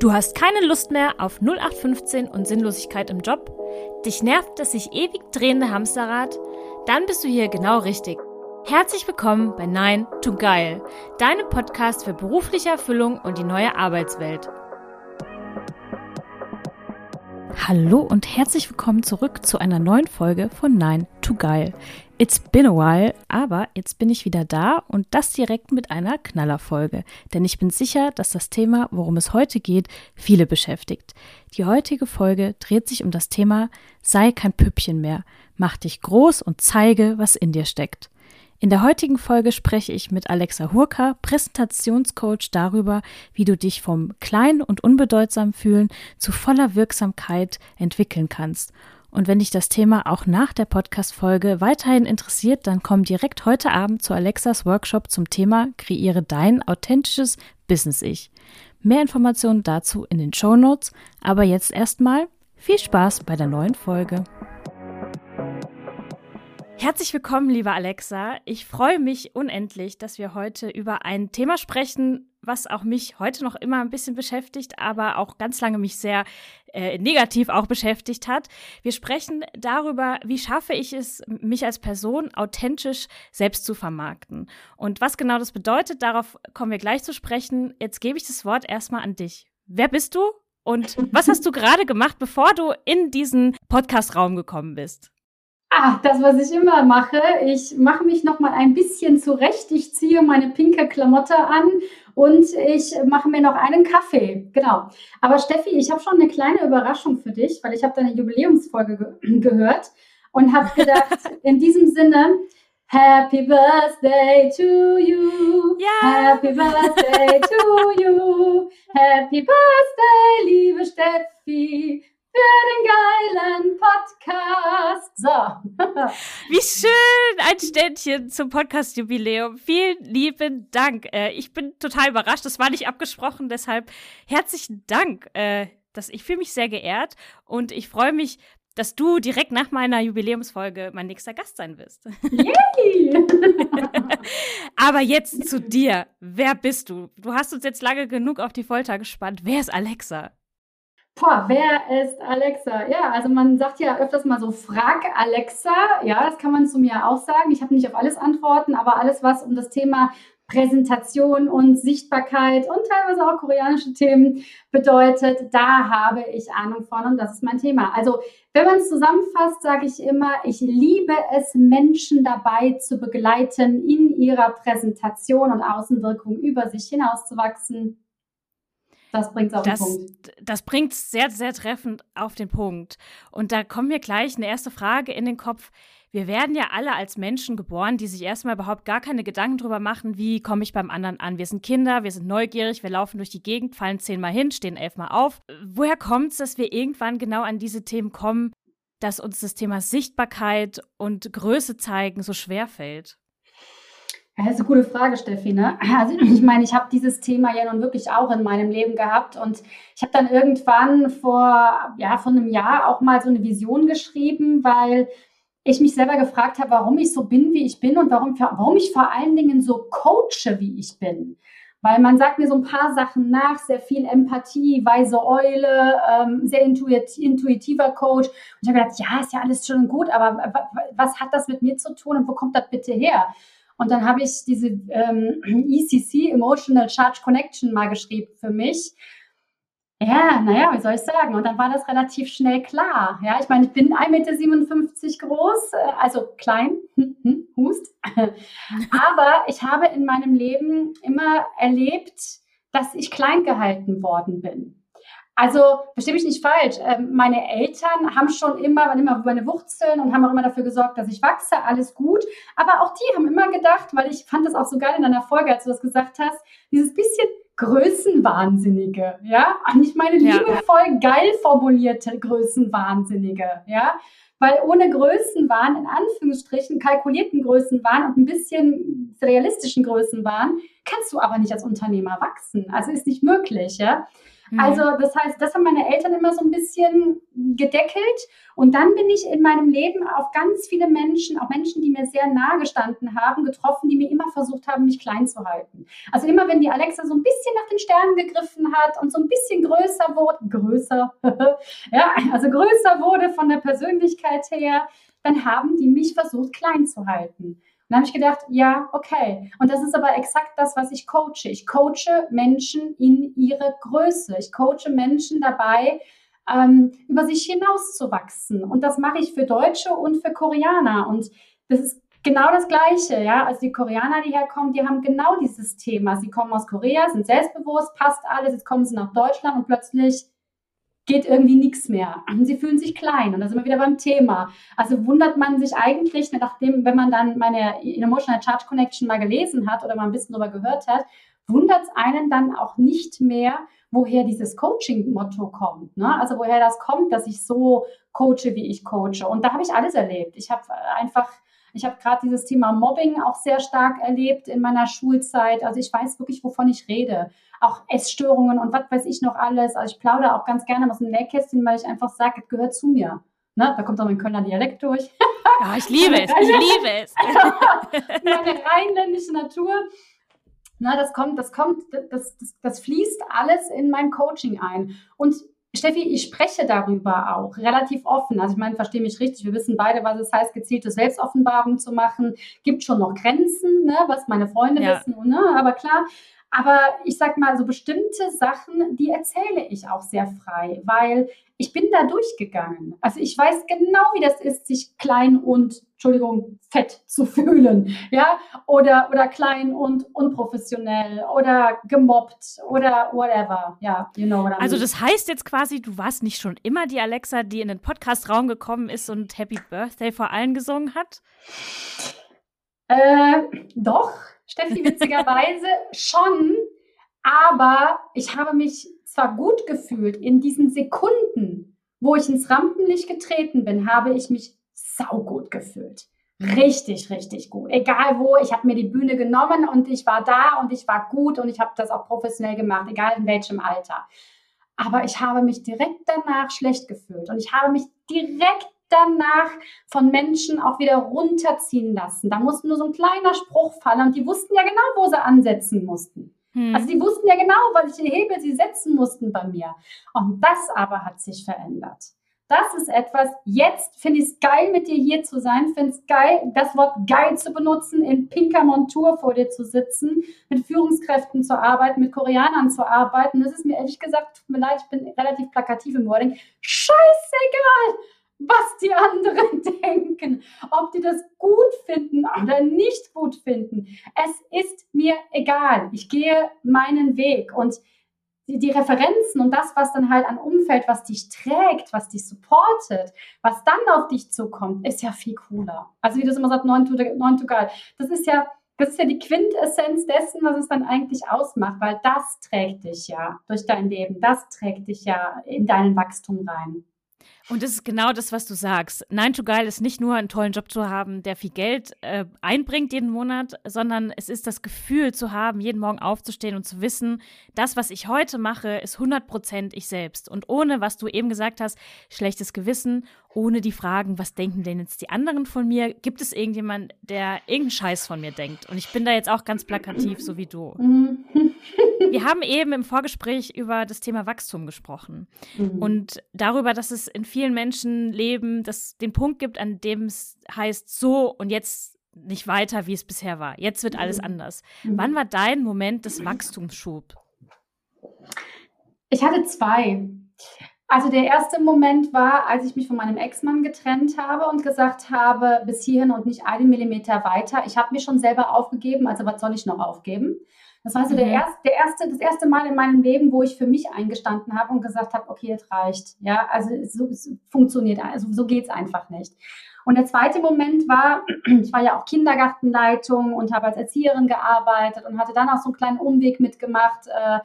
Du hast keine Lust mehr auf 0815 und Sinnlosigkeit im Job? Dich nervt das sich ewig drehende Hamsterrad? Dann bist du hier genau richtig. Herzlich willkommen bei Nein to Geil, deinem Podcast für berufliche Erfüllung und die neue Arbeitswelt. Hallo und herzlich willkommen zurück zu einer neuen Folge von Nein to Geil. It's been a while, aber jetzt bin ich wieder da und das direkt mit einer Knallerfolge. Denn ich bin sicher, dass das Thema, worum es heute geht, viele beschäftigt. Die heutige Folge dreht sich um das Thema Sei kein Püppchen mehr, mach dich groß und zeige, was in dir steckt. In der heutigen Folge spreche ich mit Alexa Hurka, Präsentationscoach, darüber, wie du dich vom klein und unbedeutsam fühlen zu voller Wirksamkeit entwickeln kannst und wenn dich das Thema auch nach der Podcast-Folge weiterhin interessiert, dann komm direkt heute Abend zu Alexas Workshop zum Thema Kreiere dein authentisches Business-Ich. Mehr Informationen dazu in den Show Notes. Aber jetzt erstmal viel Spaß bei der neuen Folge. Herzlich willkommen, liebe Alexa. Ich freue mich unendlich, dass wir heute über ein Thema sprechen, was auch mich heute noch immer ein bisschen beschäftigt, aber auch ganz lange mich sehr äh, negativ auch beschäftigt hat. Wir sprechen darüber, wie schaffe ich es, mich als Person authentisch selbst zu vermarkten. Und was genau das bedeutet, darauf kommen wir gleich zu sprechen. Jetzt gebe ich das Wort erstmal an dich. Wer bist du und was hast du gerade gemacht, bevor du in diesen Podcast-Raum gekommen bist? Ah, das, was ich immer mache. Ich mache mich noch mal ein bisschen zurecht. Ich ziehe meine pinke Klamotte an und ich mache mir noch einen Kaffee. Genau. Aber Steffi, ich habe schon eine kleine Überraschung für dich, weil ich habe deine Jubiläumsfolge ge gehört und habe gedacht, in diesem Sinne, Happy Birthday to you. Ja. Happy Birthday to you. Happy Birthday, liebe Steffi für den geilen Podcast. So. Wie schön, ein Ständchen zum Podcast-Jubiläum. Vielen lieben Dank. Äh, ich bin total überrascht. Das war nicht abgesprochen, deshalb herzlichen Dank. Äh, das, ich fühle mich sehr geehrt und ich freue mich, dass du direkt nach meiner Jubiläumsfolge mein nächster Gast sein wirst. Yay! Aber jetzt zu dir. Wer bist du? Du hast uns jetzt lange genug auf die Folter gespannt. Wer ist Alexa? Boah, wer ist Alexa? Ja, also man sagt ja öfters mal so, frag Alexa. Ja, das kann man zu mir auch sagen. Ich habe nicht auf alles Antworten, aber alles, was um das Thema Präsentation und Sichtbarkeit und teilweise auch koreanische Themen bedeutet, da habe ich Ahnung von und das ist mein Thema. Also wenn man es zusammenfasst, sage ich immer, ich liebe es, Menschen dabei zu begleiten, in ihrer Präsentation und Außenwirkung über sich hinauszuwachsen das bringt es auf das, den Punkt. Das bringt es sehr, sehr treffend auf den Punkt. Und da kommt mir gleich eine erste Frage in den Kopf. Wir werden ja alle als Menschen geboren, die sich erstmal überhaupt gar keine Gedanken darüber machen, wie komme ich beim anderen an. Wir sind Kinder, wir sind neugierig, wir laufen durch die Gegend, fallen zehnmal hin, stehen elfmal auf. Woher kommt es, dass wir irgendwann genau an diese Themen kommen, dass uns das Thema Sichtbarkeit und Größe zeigen so schwer fällt? Das ist eine gute Frage, Steffi. Ne? Also ich meine, ich habe dieses Thema ja nun wirklich auch in meinem Leben gehabt und ich habe dann irgendwann vor, ja, vor einem Jahr auch mal so eine Vision geschrieben, weil ich mich selber gefragt habe, warum ich so bin, wie ich bin und warum, warum ich vor allen Dingen so coache, wie ich bin. Weil man sagt mir so ein paar Sachen nach, sehr viel Empathie, weise Eule, ähm, sehr intuitiver Coach. Und ich habe gedacht, ja, ist ja alles schön und gut, aber was hat das mit mir zu tun und wo kommt das bitte her? Und dann habe ich diese ähm, ECC, Emotional Charge Connection, mal geschrieben für mich. Ja, naja, wie soll ich sagen? Und dann war das relativ schnell klar. Ja, ich meine, ich bin 1,57 Meter groß, äh, also klein, hm, hm, Hust. Aber ich habe in meinem Leben immer erlebt, dass ich klein gehalten worden bin. Also, verstehe mich nicht falsch. Ähm, meine Eltern haben schon immer, waren immer meine Wurzeln und haben auch immer dafür gesorgt, dass ich wachse. Alles gut. Aber auch die haben immer gedacht, weil ich fand das auch so geil in deiner Folge, als du das gesagt hast, dieses bisschen Größenwahnsinnige, ja? Und ich meine liebevoll geil formulierte Größenwahnsinnige, ja? Weil ohne Größenwahn, in Anführungsstrichen, kalkulierten Größenwahn und ein bisschen realistischen Größenwahn, kannst du aber nicht als Unternehmer wachsen. Also ist nicht möglich, ja? Mhm. Also das heißt, das haben meine Eltern immer so ein bisschen gedeckelt. Und dann bin ich in meinem Leben auf ganz viele Menschen, auch Menschen, die mir sehr nahe gestanden haben, getroffen, die mir immer versucht haben, mich klein zu halten. Also immer, wenn die Alexa so ein bisschen nach den Sternen gegriffen hat und so ein bisschen größer wurde, größer, ja, also größer wurde von der Persönlichkeit her, dann haben die mich versucht, klein zu halten. Und dann habe ich gedacht, ja, okay. Und das ist aber exakt das, was ich coache. Ich coache Menschen in ihre Größe. Ich coache Menschen dabei, ähm, über sich hinauszuwachsen. Und das mache ich für Deutsche und für Koreaner. Und das ist genau das Gleiche, ja. Also die Koreaner, die herkommen, die haben genau dieses Thema. Sie kommen aus Korea, sind selbstbewusst, passt alles. Jetzt kommen sie nach Deutschland und plötzlich geht irgendwie nichts mehr. Sie fühlen sich klein. Und da sind wir wieder beim Thema. Also wundert man sich eigentlich, nachdem, wenn man dann meine Emotional Charge Connection mal gelesen hat oder mal ein bisschen darüber gehört hat, wundert es einen dann auch nicht mehr, woher dieses Coaching-Motto kommt. Ne? Also woher das kommt, dass ich so coache, wie ich coache. Und da habe ich alles erlebt. Ich habe einfach ich habe gerade dieses Thema Mobbing auch sehr stark erlebt in meiner Schulzeit. Also ich weiß wirklich, wovon ich rede. Auch Essstörungen und was weiß ich noch alles. Also ich plaudere auch ganz gerne aus dem Nähkästchen, weil ich einfach sage, es gehört zu mir. Ne? Da kommt auch mein Kölner Dialekt durch. Ja, ich liebe es, ich liebe es. Meine rheinländische Natur. Na, das kommt, das kommt, das, das, das fließt alles in mein Coaching ein. Und Steffi, ich spreche darüber auch relativ offen. Also ich meine, verstehe mich richtig. Wir wissen beide, was es heißt, gezielte Selbstoffenbarung zu machen. Gibt schon noch Grenzen, ne, was meine Freunde ja. wissen. Ne? Aber klar, aber ich sag mal, so bestimmte Sachen, die erzähle ich auch sehr frei, weil ich bin da durchgegangen. Also ich weiß genau, wie das ist, sich klein und, Entschuldigung, fett zu fühlen, ja, oder, oder klein und unprofessionell oder gemobbt oder whatever, ja, you know what I Also das heißt jetzt quasi, du warst nicht schon immer die Alexa, die in den Podcast-Raum gekommen ist und Happy Birthday vor allen gesungen hat? Äh, doch, Steffi, witzigerweise schon, aber ich habe mich zwar gut gefühlt, in diesen Sekunden, wo ich ins Rampenlicht getreten bin, habe ich mich saugut gefühlt. Richtig, richtig gut. Egal wo, ich habe mir die Bühne genommen und ich war da und ich war gut und ich habe das auch professionell gemacht, egal in welchem Alter. Aber ich habe mich direkt danach schlecht gefühlt und ich habe mich direkt danach von Menschen auch wieder runterziehen lassen. Da musste nur so ein kleiner Spruch fallen und die wussten ja genau, wo sie ansetzen mussten. Hm. Also die wussten ja genau, welche Hebel sie setzen mussten bei mir. Und das aber hat sich verändert. Das ist etwas, jetzt finde ich es geil, mit dir hier zu sein, finde es geil, das Wort geil zu benutzen, in pinker Montur vor dir zu sitzen, mit Führungskräften zu arbeiten, mit Koreanern zu arbeiten. Das ist mir ehrlich gesagt, tut mir leid, ich bin relativ plakativ im Wording. Scheißegal! Was die anderen denken, ob die das gut finden oder nicht gut finden. Es ist mir egal. Ich gehe meinen Weg und die, die, Referenzen und das, was dann halt an Umfeld, was dich trägt, was dich supportet, was dann auf dich zukommt, ist ja viel cooler. Also wie du es immer sagst, 9 to, 9 to God. Das ist ja, das ist ja die Quintessenz dessen, was es dann eigentlich ausmacht, weil das trägt dich ja durch dein Leben, das trägt dich ja in deinen Wachstum rein. Und das ist genau das, was du sagst. Nine to Geil ist nicht nur einen tollen Job zu haben, der viel Geld äh, einbringt jeden Monat, sondern es ist das Gefühl zu haben, jeden Morgen aufzustehen und zu wissen, das, was ich heute mache, ist 100 Prozent ich selbst. Und ohne, was du eben gesagt hast, schlechtes Gewissen, ohne die Fragen, was denken denn jetzt die anderen von mir? Gibt es irgendjemand, der irgendeinen Scheiß von mir denkt? Und ich bin da jetzt auch ganz plakativ, so wie du. Mhm. Wir haben eben im Vorgespräch über das Thema Wachstum gesprochen mhm. und darüber, dass es in vielen Menschenleben das, den Punkt gibt, an dem es heißt, so und jetzt nicht weiter, wie es bisher war. Jetzt wird alles mhm. anders. Mhm. Wann war dein Moment des Wachstumsschubs? Ich hatte zwei. Also der erste Moment war, als ich mich von meinem Ex-Mann getrennt habe und gesagt habe, bis hierhin und nicht einen Millimeter weiter. Ich habe mich schon selber aufgegeben, also was soll ich noch aufgeben? Das war so mhm. der, erste, der erste, das erste Mal in meinem Leben, wo ich für mich eingestanden habe und gesagt habe, okay, es reicht. Ja, also so, es funktioniert, also so geht es einfach nicht. Und der zweite Moment war, ich war ja auch Kindergartenleitung und habe als Erzieherin gearbeitet und hatte dann auch so einen kleinen Umweg mitgemacht. Äh,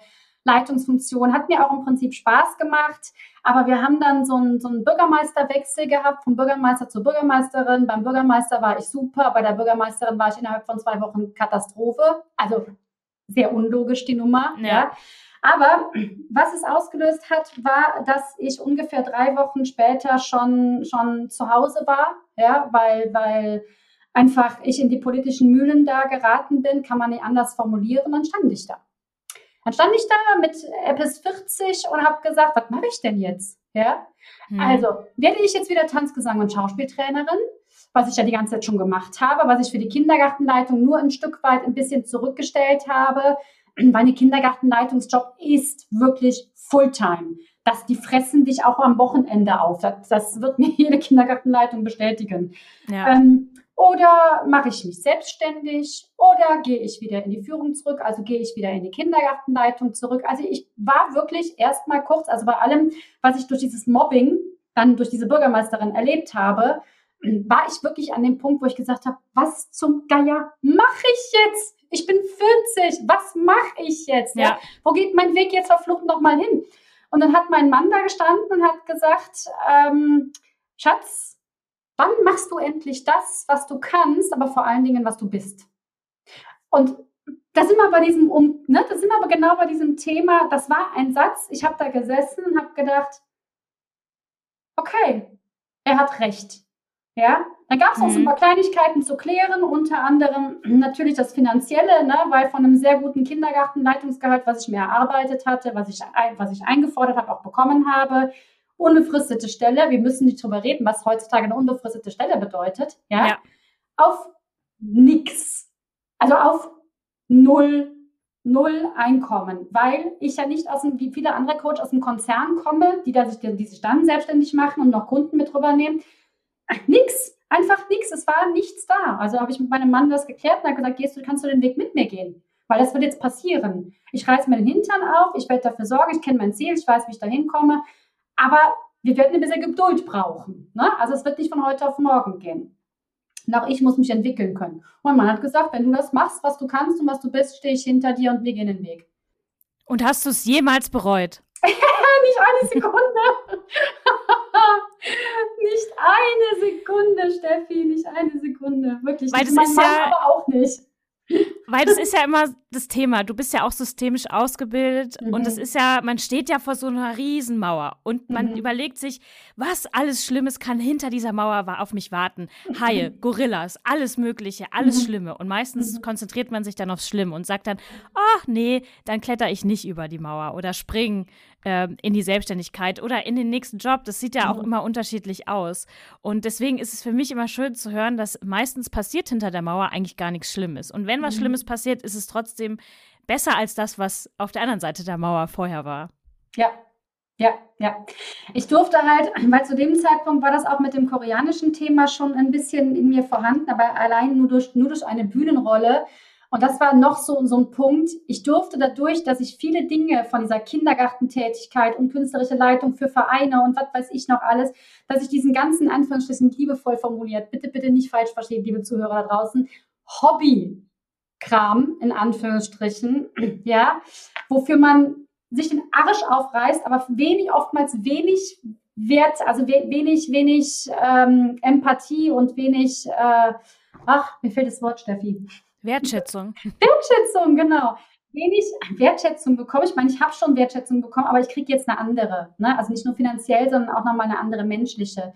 Leitungsfunktion hat mir auch im Prinzip Spaß gemacht. Aber wir haben dann so einen, so einen Bürgermeisterwechsel gehabt, vom Bürgermeister zur Bürgermeisterin. Beim Bürgermeister war ich super, bei der Bürgermeisterin war ich innerhalb von zwei Wochen Katastrophe. Also sehr unlogisch die Nummer. Ja. ja. Aber was es ausgelöst hat, war, dass ich ungefähr drei Wochen später schon, schon zu Hause war, ja, weil, weil einfach ich in die politischen Mühlen da geraten bin, kann man nicht anders formulieren, dann stand ich da. Dann stand ich da mit bis 40 und habe gesagt, was mache ich denn jetzt? Ja, hm. also werde ich jetzt wieder Tanzgesang und Schauspieltrainerin, was ich ja die ganze Zeit schon gemacht habe, was ich für die Kindergartenleitung nur ein Stück weit ein bisschen zurückgestellt habe, weil eine Kindergartenleitungsjob ist wirklich Fulltime. Das, die fressen dich auch am Wochenende auf. Das, das wird mir jede Kindergartenleitung bestätigen. Ja. Ähm, oder mache ich mich selbstständig oder gehe ich wieder in die Führung zurück, also gehe ich wieder in die Kindergartenleitung zurück. Also ich war wirklich erstmal kurz, also bei allem, was ich durch dieses Mobbing dann durch diese Bürgermeisterin erlebt habe, war ich wirklich an dem Punkt, wo ich gesagt habe, was zum Geier mache ich jetzt? Ich bin 40, was mache ich jetzt? Ja. Wo geht mein Weg jetzt auf Flucht nochmal hin? Und dann hat mein Mann da gestanden und hat gesagt, ähm, Schatz, Wann machst du endlich das, was du kannst, aber vor allen Dingen, was du bist? Und da sind wir bei diesem, um, ne, da sind wir aber genau bei diesem Thema. Das war ein Satz. Ich habe da gesessen und habe gedacht, okay, er hat recht. Ja, dann gab es auch so ein mhm. paar Kleinigkeiten zu klären, unter anderem natürlich das Finanzielle, ne, weil von einem sehr guten Kindergartenleitungsgehalt, was ich mir erarbeitet hatte, was ich, was ich eingefordert habe, auch bekommen habe, unbefristete Stelle, wir müssen nicht drüber reden, was heutzutage eine unbefristete Stelle bedeutet, ja, ja. auf nix. Also auf null, null Einkommen, weil ich ja nicht aus dem, wie viele andere Coach aus dem Konzern komme, die, da sich, die sich dann selbstständig machen und noch Kunden mit drüber nehmen. Nix, einfach nix, es war nichts da. Also habe ich mit meinem Mann das geklärt und er gesagt, gehst du, kannst du den Weg mit mir gehen? Weil das wird jetzt passieren. Ich reiße mir den Hintern auf, ich werde dafür sorgen, ich kenne mein Ziel, ich weiß, wie ich da hinkomme. Aber wir werden ein bisschen Geduld brauchen. Ne? Also es wird nicht von heute auf morgen gehen. Und auch ich muss mich entwickeln können. Und mein Mann hat gesagt, wenn du das machst, was du kannst und was du bist, stehe ich hinter dir und wir gehen den Weg. Und hast du es jemals bereut? nicht eine Sekunde. nicht eine Sekunde, Steffi, nicht eine Sekunde. Wirklich. Weil das ist ja aber auch nicht. Weil das ist ja immer das Thema. Du bist ja auch systemisch ausgebildet mhm. und es ist ja, man steht ja vor so einer Riesenmauer und man mhm. überlegt sich, was alles Schlimmes kann hinter dieser Mauer auf mich warten. Haie, Gorillas, alles Mögliche, alles mhm. Schlimme. Und meistens mhm. konzentriert man sich dann aufs Schlimme und sagt dann, ach nee, dann kletter ich nicht über die Mauer oder spring in die Selbstständigkeit oder in den nächsten Job. Das sieht ja auch mhm. immer unterschiedlich aus. Und deswegen ist es für mich immer schön zu hören, dass meistens passiert hinter der Mauer eigentlich gar nichts Schlimmes. Und wenn was mhm. Schlimmes passiert, ist es trotzdem besser als das, was auf der anderen Seite der Mauer vorher war. Ja, ja, ja. Ich durfte halt, weil zu dem Zeitpunkt war das auch mit dem koreanischen Thema schon ein bisschen in mir vorhanden, aber allein nur durch, nur durch eine Bühnenrolle und das war noch so, so ein Punkt. Ich durfte dadurch, dass ich viele Dinge von dieser Kindergartentätigkeit und künstlerische Leitung für Vereine und was weiß ich noch alles, dass ich diesen ganzen Anführungsstrichen liebevoll formuliert, bitte, bitte nicht falsch verstehen, liebe Zuhörer da draußen, Hobbykram in Anführungsstrichen, ja, wofür man sich den Arsch aufreißt, aber wenig, oftmals wenig Wert, also wenig, wenig ähm, Empathie und wenig, äh, ach, mir fehlt das Wort, Steffi. Wertschätzung. Wertschätzung, genau. Wenig Wertschätzung bekomme. Ich meine, ich habe schon Wertschätzung bekommen, aber ich kriege jetzt eine andere. Ne? Also nicht nur finanziell, sondern auch nochmal eine andere menschliche.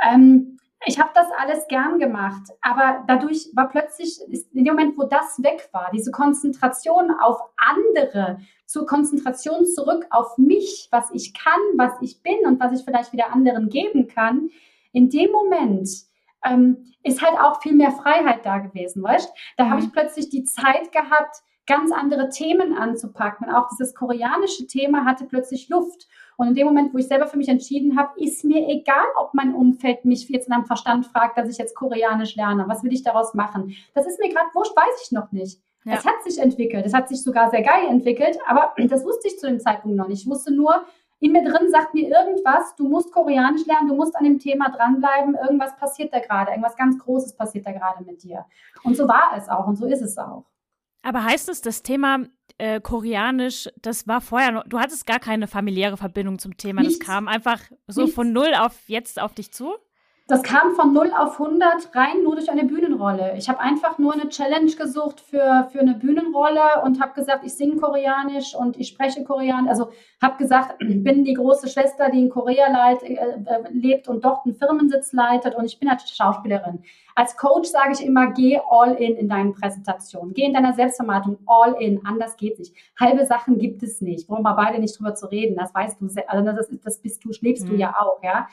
Ähm, ich habe das alles gern gemacht, aber dadurch war plötzlich, in dem Moment, wo das weg war, diese Konzentration auf andere, zur Konzentration zurück auf mich, was ich kann, was ich bin und was ich vielleicht wieder anderen geben kann, in dem Moment ähm, ist halt auch viel mehr Freiheit da gewesen, weißt? Da mhm. habe ich plötzlich die Zeit gehabt, ganz andere Themen anzupacken. Und auch dieses koreanische Thema hatte plötzlich Luft. Und in dem Moment, wo ich selber für mich entschieden habe, ist mir egal, ob mein Umfeld mich jetzt in einem Verstand fragt, dass ich jetzt Koreanisch lerne. Was will ich daraus machen? Das ist mir gerade wurscht, weiß ich noch nicht. Ja. Es hat sich entwickelt. Es hat sich sogar sehr geil entwickelt, aber das wusste ich zu dem Zeitpunkt noch nicht. Ich wusste nur, in mir drin sagt mir irgendwas, du musst Koreanisch lernen, du musst an dem Thema dranbleiben, irgendwas passiert da gerade, irgendwas ganz Großes passiert da gerade mit dir. Und so war es auch und so ist es auch. Aber heißt es, das Thema äh, Koreanisch, das war vorher noch, du hattest gar keine familiäre Verbindung zum Thema, Nichts. das kam einfach so Nichts. von null auf jetzt auf dich zu? Das kam von 0 auf 100 rein nur durch eine Bühnenrolle. Ich habe einfach nur eine Challenge gesucht für, für eine Bühnenrolle und habe gesagt, ich singe Koreanisch und ich spreche Koreanisch. Also habe gesagt, bin die große Schwester, die in Korea leit, äh, äh, lebt und dort einen Firmensitz leitet und ich bin halt Schauspielerin. Als Coach sage ich immer, geh all in in deinen Präsentationen. Geh in deiner Selbstvermarktung all in. Anders geht nicht. Halbe Sachen gibt es nicht. Wollen wir beide nicht drüber zu reden. Das weißt du, also das, ist, das bist du, lebst mhm. du ja auch, ja.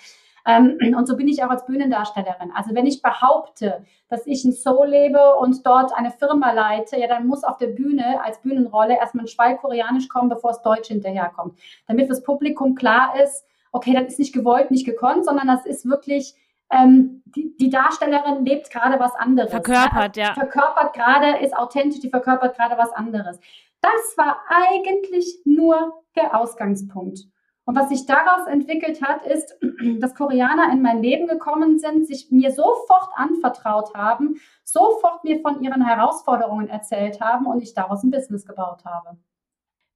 Ähm, und so bin ich auch als Bühnendarstellerin. Also wenn ich behaupte, dass ich in Seoul lebe und dort eine Firma leite, ja, dann muss auf der Bühne als Bühnenrolle erstmal ein Schweig Koreanisch kommen, bevor es Deutsch hinterherkommt. Damit das Publikum klar ist, okay, das ist nicht gewollt, nicht gekonnt, sondern das ist wirklich ähm, die, die, Darstellerin lebt gerade was anderes. Verkörpert, ja. Verkörpert gerade, ist authentisch, die verkörpert gerade was anderes. Das war eigentlich nur der Ausgangspunkt. Und was sich daraus entwickelt hat, ist, dass Koreaner in mein Leben gekommen sind, sich mir sofort anvertraut haben, sofort mir von ihren Herausforderungen erzählt haben und ich daraus ein Business gebaut habe.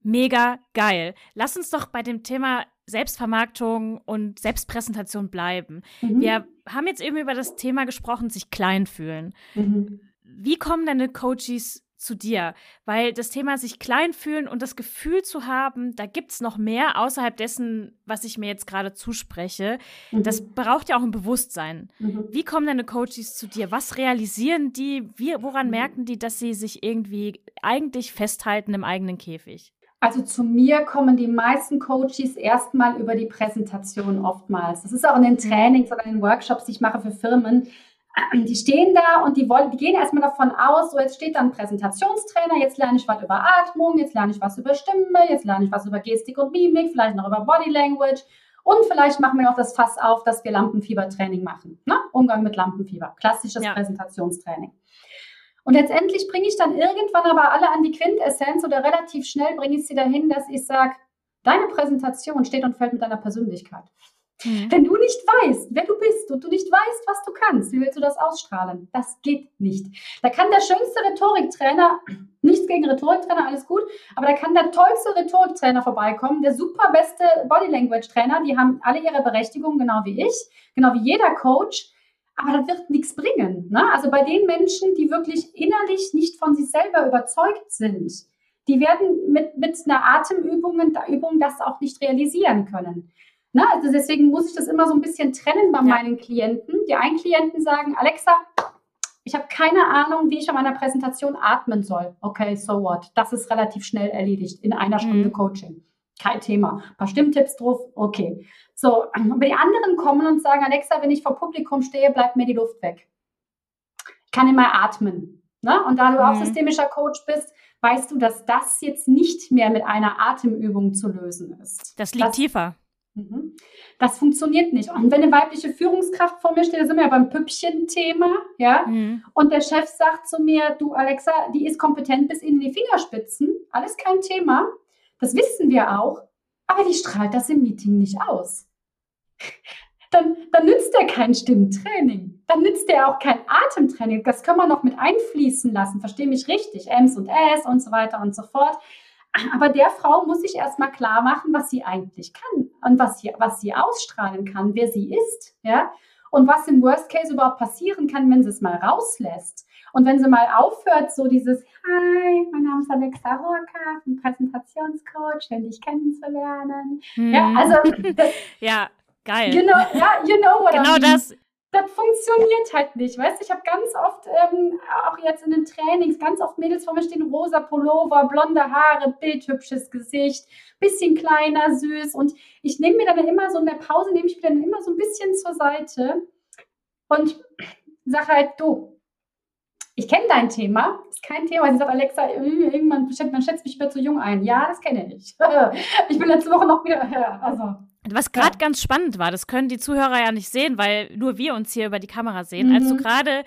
Mega geil. Lass uns doch bei dem Thema Selbstvermarktung und Selbstpräsentation bleiben. Mhm. Wir haben jetzt eben über das Thema gesprochen, sich klein fühlen. Mhm. Wie kommen deine Coaches zu dir, weil das Thema sich klein fühlen und das Gefühl zu haben, da gibt es noch mehr außerhalb dessen, was ich mir jetzt gerade zuspreche, mhm. das braucht ja auch ein Bewusstsein. Mhm. Wie kommen deine Coaches zu dir? Was realisieren die? Wie, woran mhm. merken die, dass sie sich irgendwie eigentlich festhalten im eigenen Käfig? Also zu mir kommen die meisten Coaches erstmal über die Präsentation oftmals. Das ist auch in den mhm. Trainings oder in den Workshops, die ich mache für Firmen die stehen da und die wollen, die gehen erstmal davon aus, so jetzt steht da ein Präsentationstrainer, jetzt lerne ich was über Atmung, jetzt lerne ich was über Stimme, jetzt lerne ich was über Gestik und Mimik, vielleicht noch über Body Language und vielleicht machen wir noch das Fass auf, dass wir Lampenfiebertraining machen. Ne? Umgang mit Lampenfieber, klassisches ja. Präsentationstraining. Und letztendlich bringe ich dann irgendwann aber alle an die Quintessenz oder relativ schnell bringe ich sie dahin, dass ich sage, deine Präsentation steht und fällt mit deiner Persönlichkeit. Mhm. Wenn du nicht weißt, wer du bist und du nicht weißt, was du kannst, wie willst du das ausstrahlen? Das geht nicht. Da kann der schönste Rhetoriktrainer, nichts gegen Rhetoriktrainer, alles gut, aber da kann der tollste Rhetoriktrainer vorbeikommen, der super beste Bodylanguage-Trainer, die haben alle ihre Berechtigung, genau wie ich, genau wie jeder Coach. Aber das wird nichts bringen. Ne? Also bei den Menschen, die wirklich innerlich nicht von sich selber überzeugt sind, die werden mit, mit einer Atemübung Übung das auch nicht realisieren können. Na, also deswegen muss ich das immer so ein bisschen trennen bei ja. meinen Klienten. Die einen Klienten sagen, Alexa, ich habe keine Ahnung, wie ich an meiner Präsentation atmen soll. Okay, so what? Das ist relativ schnell erledigt in einer Stunde mhm. Coaching. Kein Thema. Ein paar Stimmtipps drauf, okay. So, aber die anderen kommen und sagen, Alexa, wenn ich vor Publikum stehe, bleibt mir die Luft weg. Ich kann immer atmen. Ne? Und da du mhm. auch systemischer Coach bist, weißt du, dass das jetzt nicht mehr mit einer Atemübung zu lösen ist. Das liegt das, tiefer. Mhm. Das funktioniert nicht. Und wenn eine weibliche Führungskraft vor mir steht, da sind wir ja beim Püppchen-Thema, ja. Mhm. Und der Chef sagt zu mir, du Alexa, die ist kompetent bis in die Fingerspitzen, alles kein Thema. Das wissen wir auch. Aber die strahlt das im Meeting nicht aus. Dann, dann nützt er kein Stimmtraining. Dann nützt er auch kein Atemtraining. Das können wir noch mit einfließen lassen. Verstehe mich richtig. Ms und S und so weiter und so fort. Aber der Frau muss ich erstmal klar machen, was sie eigentlich kann und was sie, was sie ausstrahlen kann, wer sie ist, ja. Und was im Worst Case überhaupt passieren kann, wenn sie es mal rauslässt. Und wenn sie mal aufhört, so dieses Hi, mein Name ist Alexa Horka, ein Präsentationscoach, schön dich kennenzulernen. Hm. Ja, also ja, geil. You know, yeah, you know what genau I mean. das das funktioniert halt nicht. Weißt du, ich habe ganz oft, ähm, auch jetzt in den Trainings, ganz oft Mädels vor mir stehen, rosa Pullover, blonde Haare, bildhübsches Gesicht, bisschen kleiner, süß. Und ich nehme mir dann immer so in der Pause, nehme ich mir dann immer so ein bisschen zur Seite und sage halt, du, ich kenne dein Thema, ist kein Thema. Sie sagt, Alexa, irgendwann man schätzt mich wieder zu jung ein. Ja, das kenne ich. Ich bin letzte Woche noch wieder, also was gerade ja. ganz spannend war, das können die Zuhörer ja nicht sehen, weil nur wir uns hier über die Kamera sehen. Mhm. Als du mhm. gerade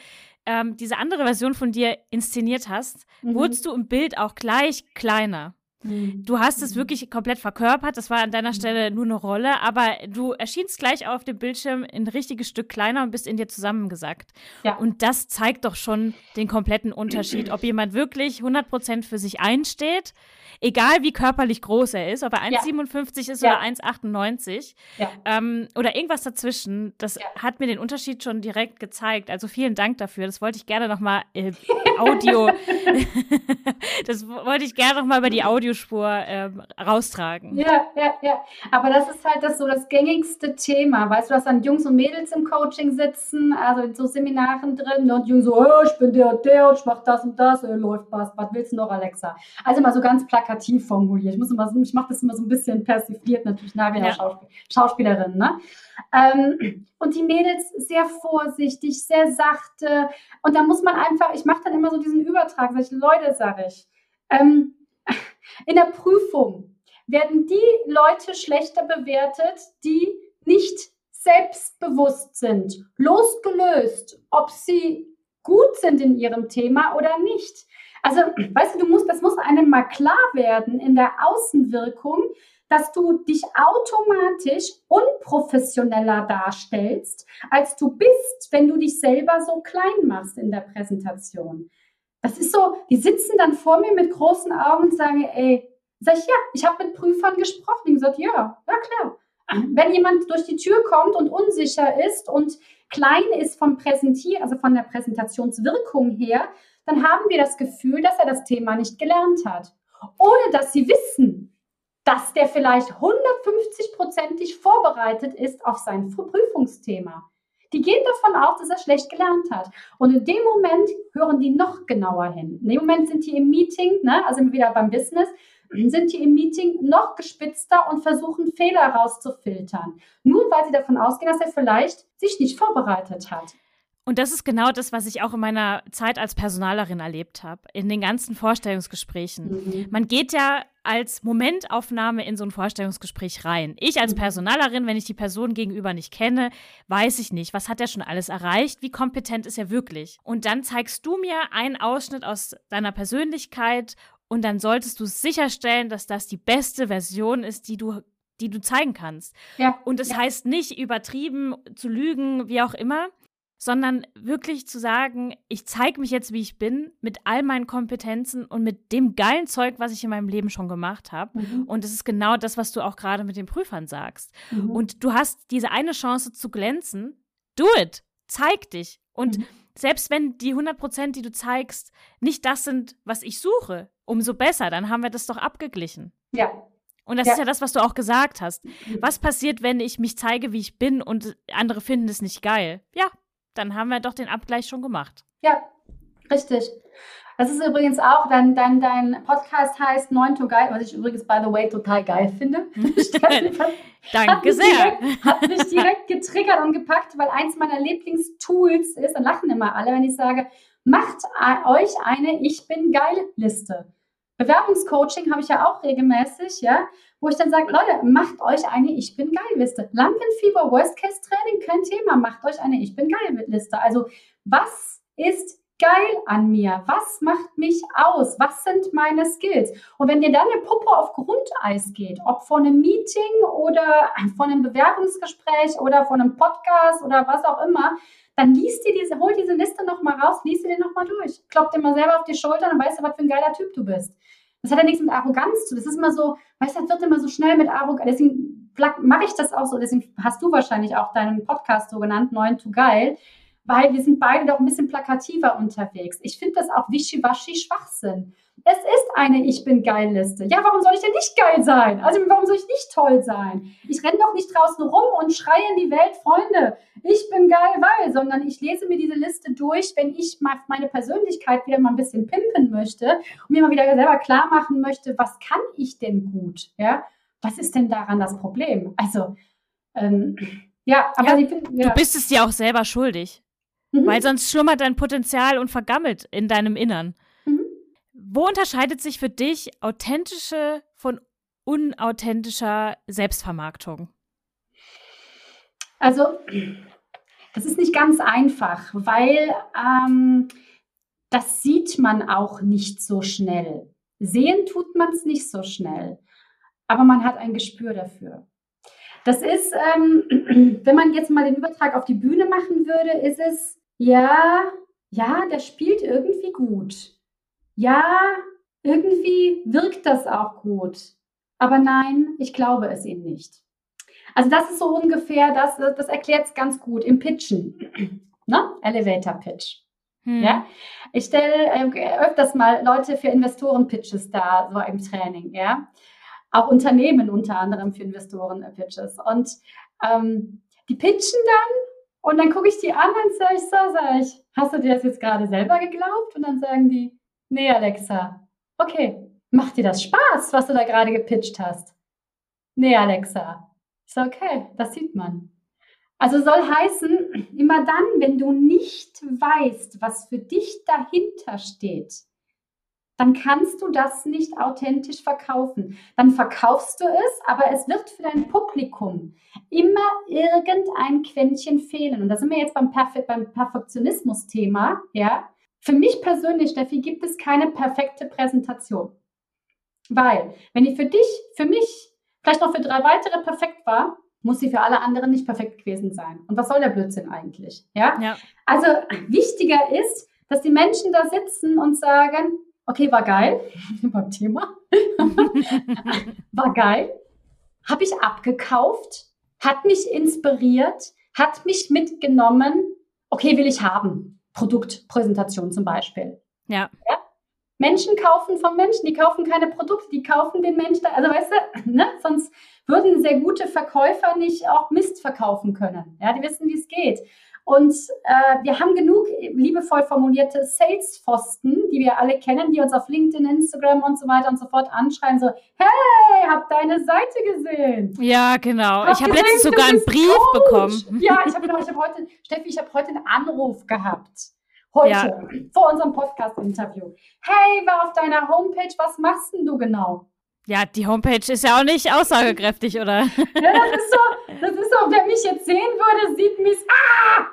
ähm, diese andere Version von dir inszeniert hast, mhm. wurdest du im Bild auch gleich kleiner. Mhm. Du hast es wirklich komplett verkörpert. Das war an deiner mhm. Stelle nur eine Rolle, aber du erschienst gleich auf dem Bildschirm ein richtiges Stück kleiner und bist in dir zusammengesackt. Ja. Und das zeigt doch schon den kompletten Unterschied, ob jemand wirklich 100% für sich einsteht egal wie körperlich groß er ist, ob er 1,57 ja. ist oder 1,98 ja. ähm, oder irgendwas dazwischen, das hat mir den Unterschied schon direkt gezeigt. Also vielen Dank dafür. Das wollte ich gerne nochmal äh, Audio, das wollte ich gerne nochmal über die Audiospur äh, raustragen. Ja, ja, ja. Aber das ist halt das so das gängigste Thema. Weißt du, dass dann Jungs und Mädels im Coaching sitzen, also in so Seminaren drin und Jungs so, oh, ich bin der und der und ich mach das und das, äh, läuft was, was willst du noch, Alexa? Also mal so ganz plakativ formuliert. Ich, muss immer, ich mache das immer so ein bisschen persifliert, natürlich, na, wir ja. Schauspiel Schauspielerin, ne? Ähm, und die Mädels sehr vorsichtig, sehr sachte. Und da muss man einfach, ich mache dann immer so diesen Übertrag, sag ich, Leute, sage ich, ähm, in der Prüfung werden die Leute schlechter bewertet, die nicht selbstbewusst sind, losgelöst, ob sie gut sind in ihrem Thema oder nicht. Also, weißt du, du musst, das muss einem mal klar werden in der Außenwirkung, dass du dich automatisch unprofessioneller darstellst, als du bist, wenn du dich selber so klein machst in der Präsentation. Das ist so, die sitzen dann vor mir mit großen Augen und sagen, ey, sag ich, ja, ich habe mit Prüfern gesprochen. Die gesagt, ja, ja klar. Wenn jemand durch die Tür kommt und unsicher ist und klein ist vom Präsentieren, also von der Präsentationswirkung her, dann haben wir das Gefühl, dass er das Thema nicht gelernt hat. Ohne dass sie wissen, dass der vielleicht 150-prozentig vorbereitet ist auf sein Prüfungsthema. Die gehen davon aus, dass er schlecht gelernt hat. Und in dem Moment hören die noch genauer hin. In dem Moment sind die im Meeting, ne, also wieder beim Business, sind die im Meeting noch gespitzter und versuchen Fehler rauszufiltern. Nur weil sie davon ausgehen, dass er vielleicht sich nicht vorbereitet hat. Und das ist genau das, was ich auch in meiner Zeit als Personalerin erlebt habe, in den ganzen Vorstellungsgesprächen. Mhm. Man geht ja als Momentaufnahme in so ein Vorstellungsgespräch rein. Ich als mhm. Personalerin, wenn ich die Person gegenüber nicht kenne, weiß ich nicht, was hat er schon alles erreicht, wie kompetent ist er wirklich. Und dann zeigst du mir einen Ausschnitt aus deiner Persönlichkeit und dann solltest du sicherstellen, dass das die beste Version ist, die du die du zeigen kannst. Ja, und das ja. heißt nicht übertrieben zu lügen, wie auch immer, sondern wirklich zu sagen, ich zeige mich jetzt, wie ich bin, mit all meinen Kompetenzen und mit dem geilen Zeug, was ich in meinem Leben schon gemacht habe. Mhm. Und es ist genau das, was du auch gerade mit den Prüfern sagst. Mhm. Und du hast diese eine Chance zu glänzen. Do it. Zeig dich. Und mhm. selbst wenn die 100 Prozent, die du zeigst, nicht das sind, was ich suche, umso besser. Dann haben wir das doch abgeglichen. Ja, und das ja. ist ja das, was du auch gesagt hast. Mhm. Was passiert, wenn ich mich zeige, wie ich bin und andere finden es nicht geil? Ja, dann haben wir doch den Abgleich schon gemacht. Ja, richtig. Das ist übrigens auch, dein, dein, dein Podcast heißt 9 to Geil, was ich übrigens, by the way, total geil finde. Danke sehr. Direkt, hat mich direkt getriggert und gepackt, weil eins meiner Lieblingstools ist, dann lachen immer alle, wenn ich sage, macht euch eine Ich bin geil Liste. Bewerbungscoaching habe ich ja auch regelmäßig, ja, wo ich dann sage, Leute, macht euch eine Ich bin geil Liste. Lampenfieber, Worst Case Training, kein Thema, macht euch eine Ich bin geil Liste. Also, was ist geil an mir? Was macht mich aus? Was sind meine Skills? Und wenn dir dann eine Puppe auf Grundeis geht, ob von einem Meeting oder von einem Bewerbungsgespräch oder von einem Podcast oder was auch immer, dann liest dir diese, hol diese Liste nochmal raus, liest dir die nochmal durch. Klopp dir mal selber auf die Schulter und weißt du, was für ein geiler Typ du bist. Das hat ja nichts mit Arroganz zu. Das ist immer so, weißt du, das wird immer so schnell mit Arroganz. Deswegen mache ich das auch so. Deswegen hast du wahrscheinlich auch deinen Podcast so genannt, 9 to Geil, weil wir sind beide doch ein bisschen plakativer unterwegs. Ich finde das auch wischiwaschi Schwachsinn. Es ist eine Ich bin geil Liste. Ja, warum soll ich denn nicht geil sein? Also warum soll ich nicht toll sein? Ich renne doch nicht draußen rum und schreie in die Welt, Freunde, ich bin geil, weil, sondern ich lese mir diese Liste durch, wenn ich meine Persönlichkeit wieder mal ein bisschen pimpen möchte und mir mal wieder selber klar machen möchte, was kann ich denn gut? Ja, was ist denn daran das Problem? Also, ähm, ja, aber ja, find, ja. du bist es dir auch selber schuldig. Mhm. Weil sonst schlummert dein Potenzial und vergammelt in deinem Innern. Wo unterscheidet sich für dich authentische von unauthentischer Selbstvermarktung? Also, das ist nicht ganz einfach, weil ähm, das sieht man auch nicht so schnell. Sehen tut man es nicht so schnell, aber man hat ein Gespür dafür. Das ist, ähm, wenn man jetzt mal den Übertrag auf die Bühne machen würde, ist es, ja, ja, der spielt irgendwie gut ja, irgendwie wirkt das auch gut. Aber nein, ich glaube es ihnen nicht. Also das ist so ungefähr, das, das erklärt es ganz gut im Pitchen. ne? Elevator Pitch. Hm. Ja? Ich stelle äh, öfters mal Leute für Investoren-Pitches da, so im Training, ja. Auch Unternehmen unter anderem für Investoren-Pitches. Und ähm, die pitchen dann und dann gucke ich die an und sage ich so, sag ich, hast du dir das jetzt gerade selber geglaubt? Und dann sagen die, nee, Alexa, okay, macht dir das Spaß, was du da gerade gepitcht hast? Nee, Alexa. So, okay, das sieht man. Also soll heißen, immer dann, wenn du nicht weißt, was für dich dahinter steht, dann kannst du das nicht authentisch verkaufen. Dann verkaufst du es, aber es wird für dein Publikum immer irgendein Quäntchen fehlen. Und da sind wir jetzt beim, Perfe beim Perfektionismus-Thema. Ja? Für mich persönlich, Steffi, gibt es keine perfekte Präsentation. Weil, wenn die für dich, für mich, vielleicht noch für drei weitere perfekt war, muss sie für alle anderen nicht perfekt gewesen sein. Und was soll der Blödsinn eigentlich? Ja? ja. Also wichtiger ist, dass die Menschen da sitzen und sagen, okay, war geil, beim Thema, war geil, habe ich abgekauft, hat mich inspiriert, hat mich mitgenommen, okay, will ich haben. Produktpräsentation zum Beispiel. Ja. ja? Menschen kaufen vom Menschen, die kaufen keine Produkte, die kaufen den Menschen. Also weißt du, ne? sonst würden sehr gute Verkäufer nicht auch Mist verkaufen können. Ja, die wissen, wie es geht. Und äh, wir haben genug liebevoll formulierte Sales-Pfosten, die wir alle kennen, die uns auf LinkedIn, Instagram und so weiter und so fort anschreiben, so, hey, hab deine Seite gesehen. Ja, genau. Hab ich habe letztens sogar einen Brief Coach. bekommen. Ja, ich habe hab heute, Steffi, ich habe heute einen Anruf gehabt. Heute, ja. vor unserem Podcast-Interview. Hey, war auf deiner Homepage, was machst denn du genau? Ja, die Homepage ist ja auch nicht aussagekräftig, oder? ja, das ist so, das ist so, wer mich jetzt sehen würde, sieht mich, ah!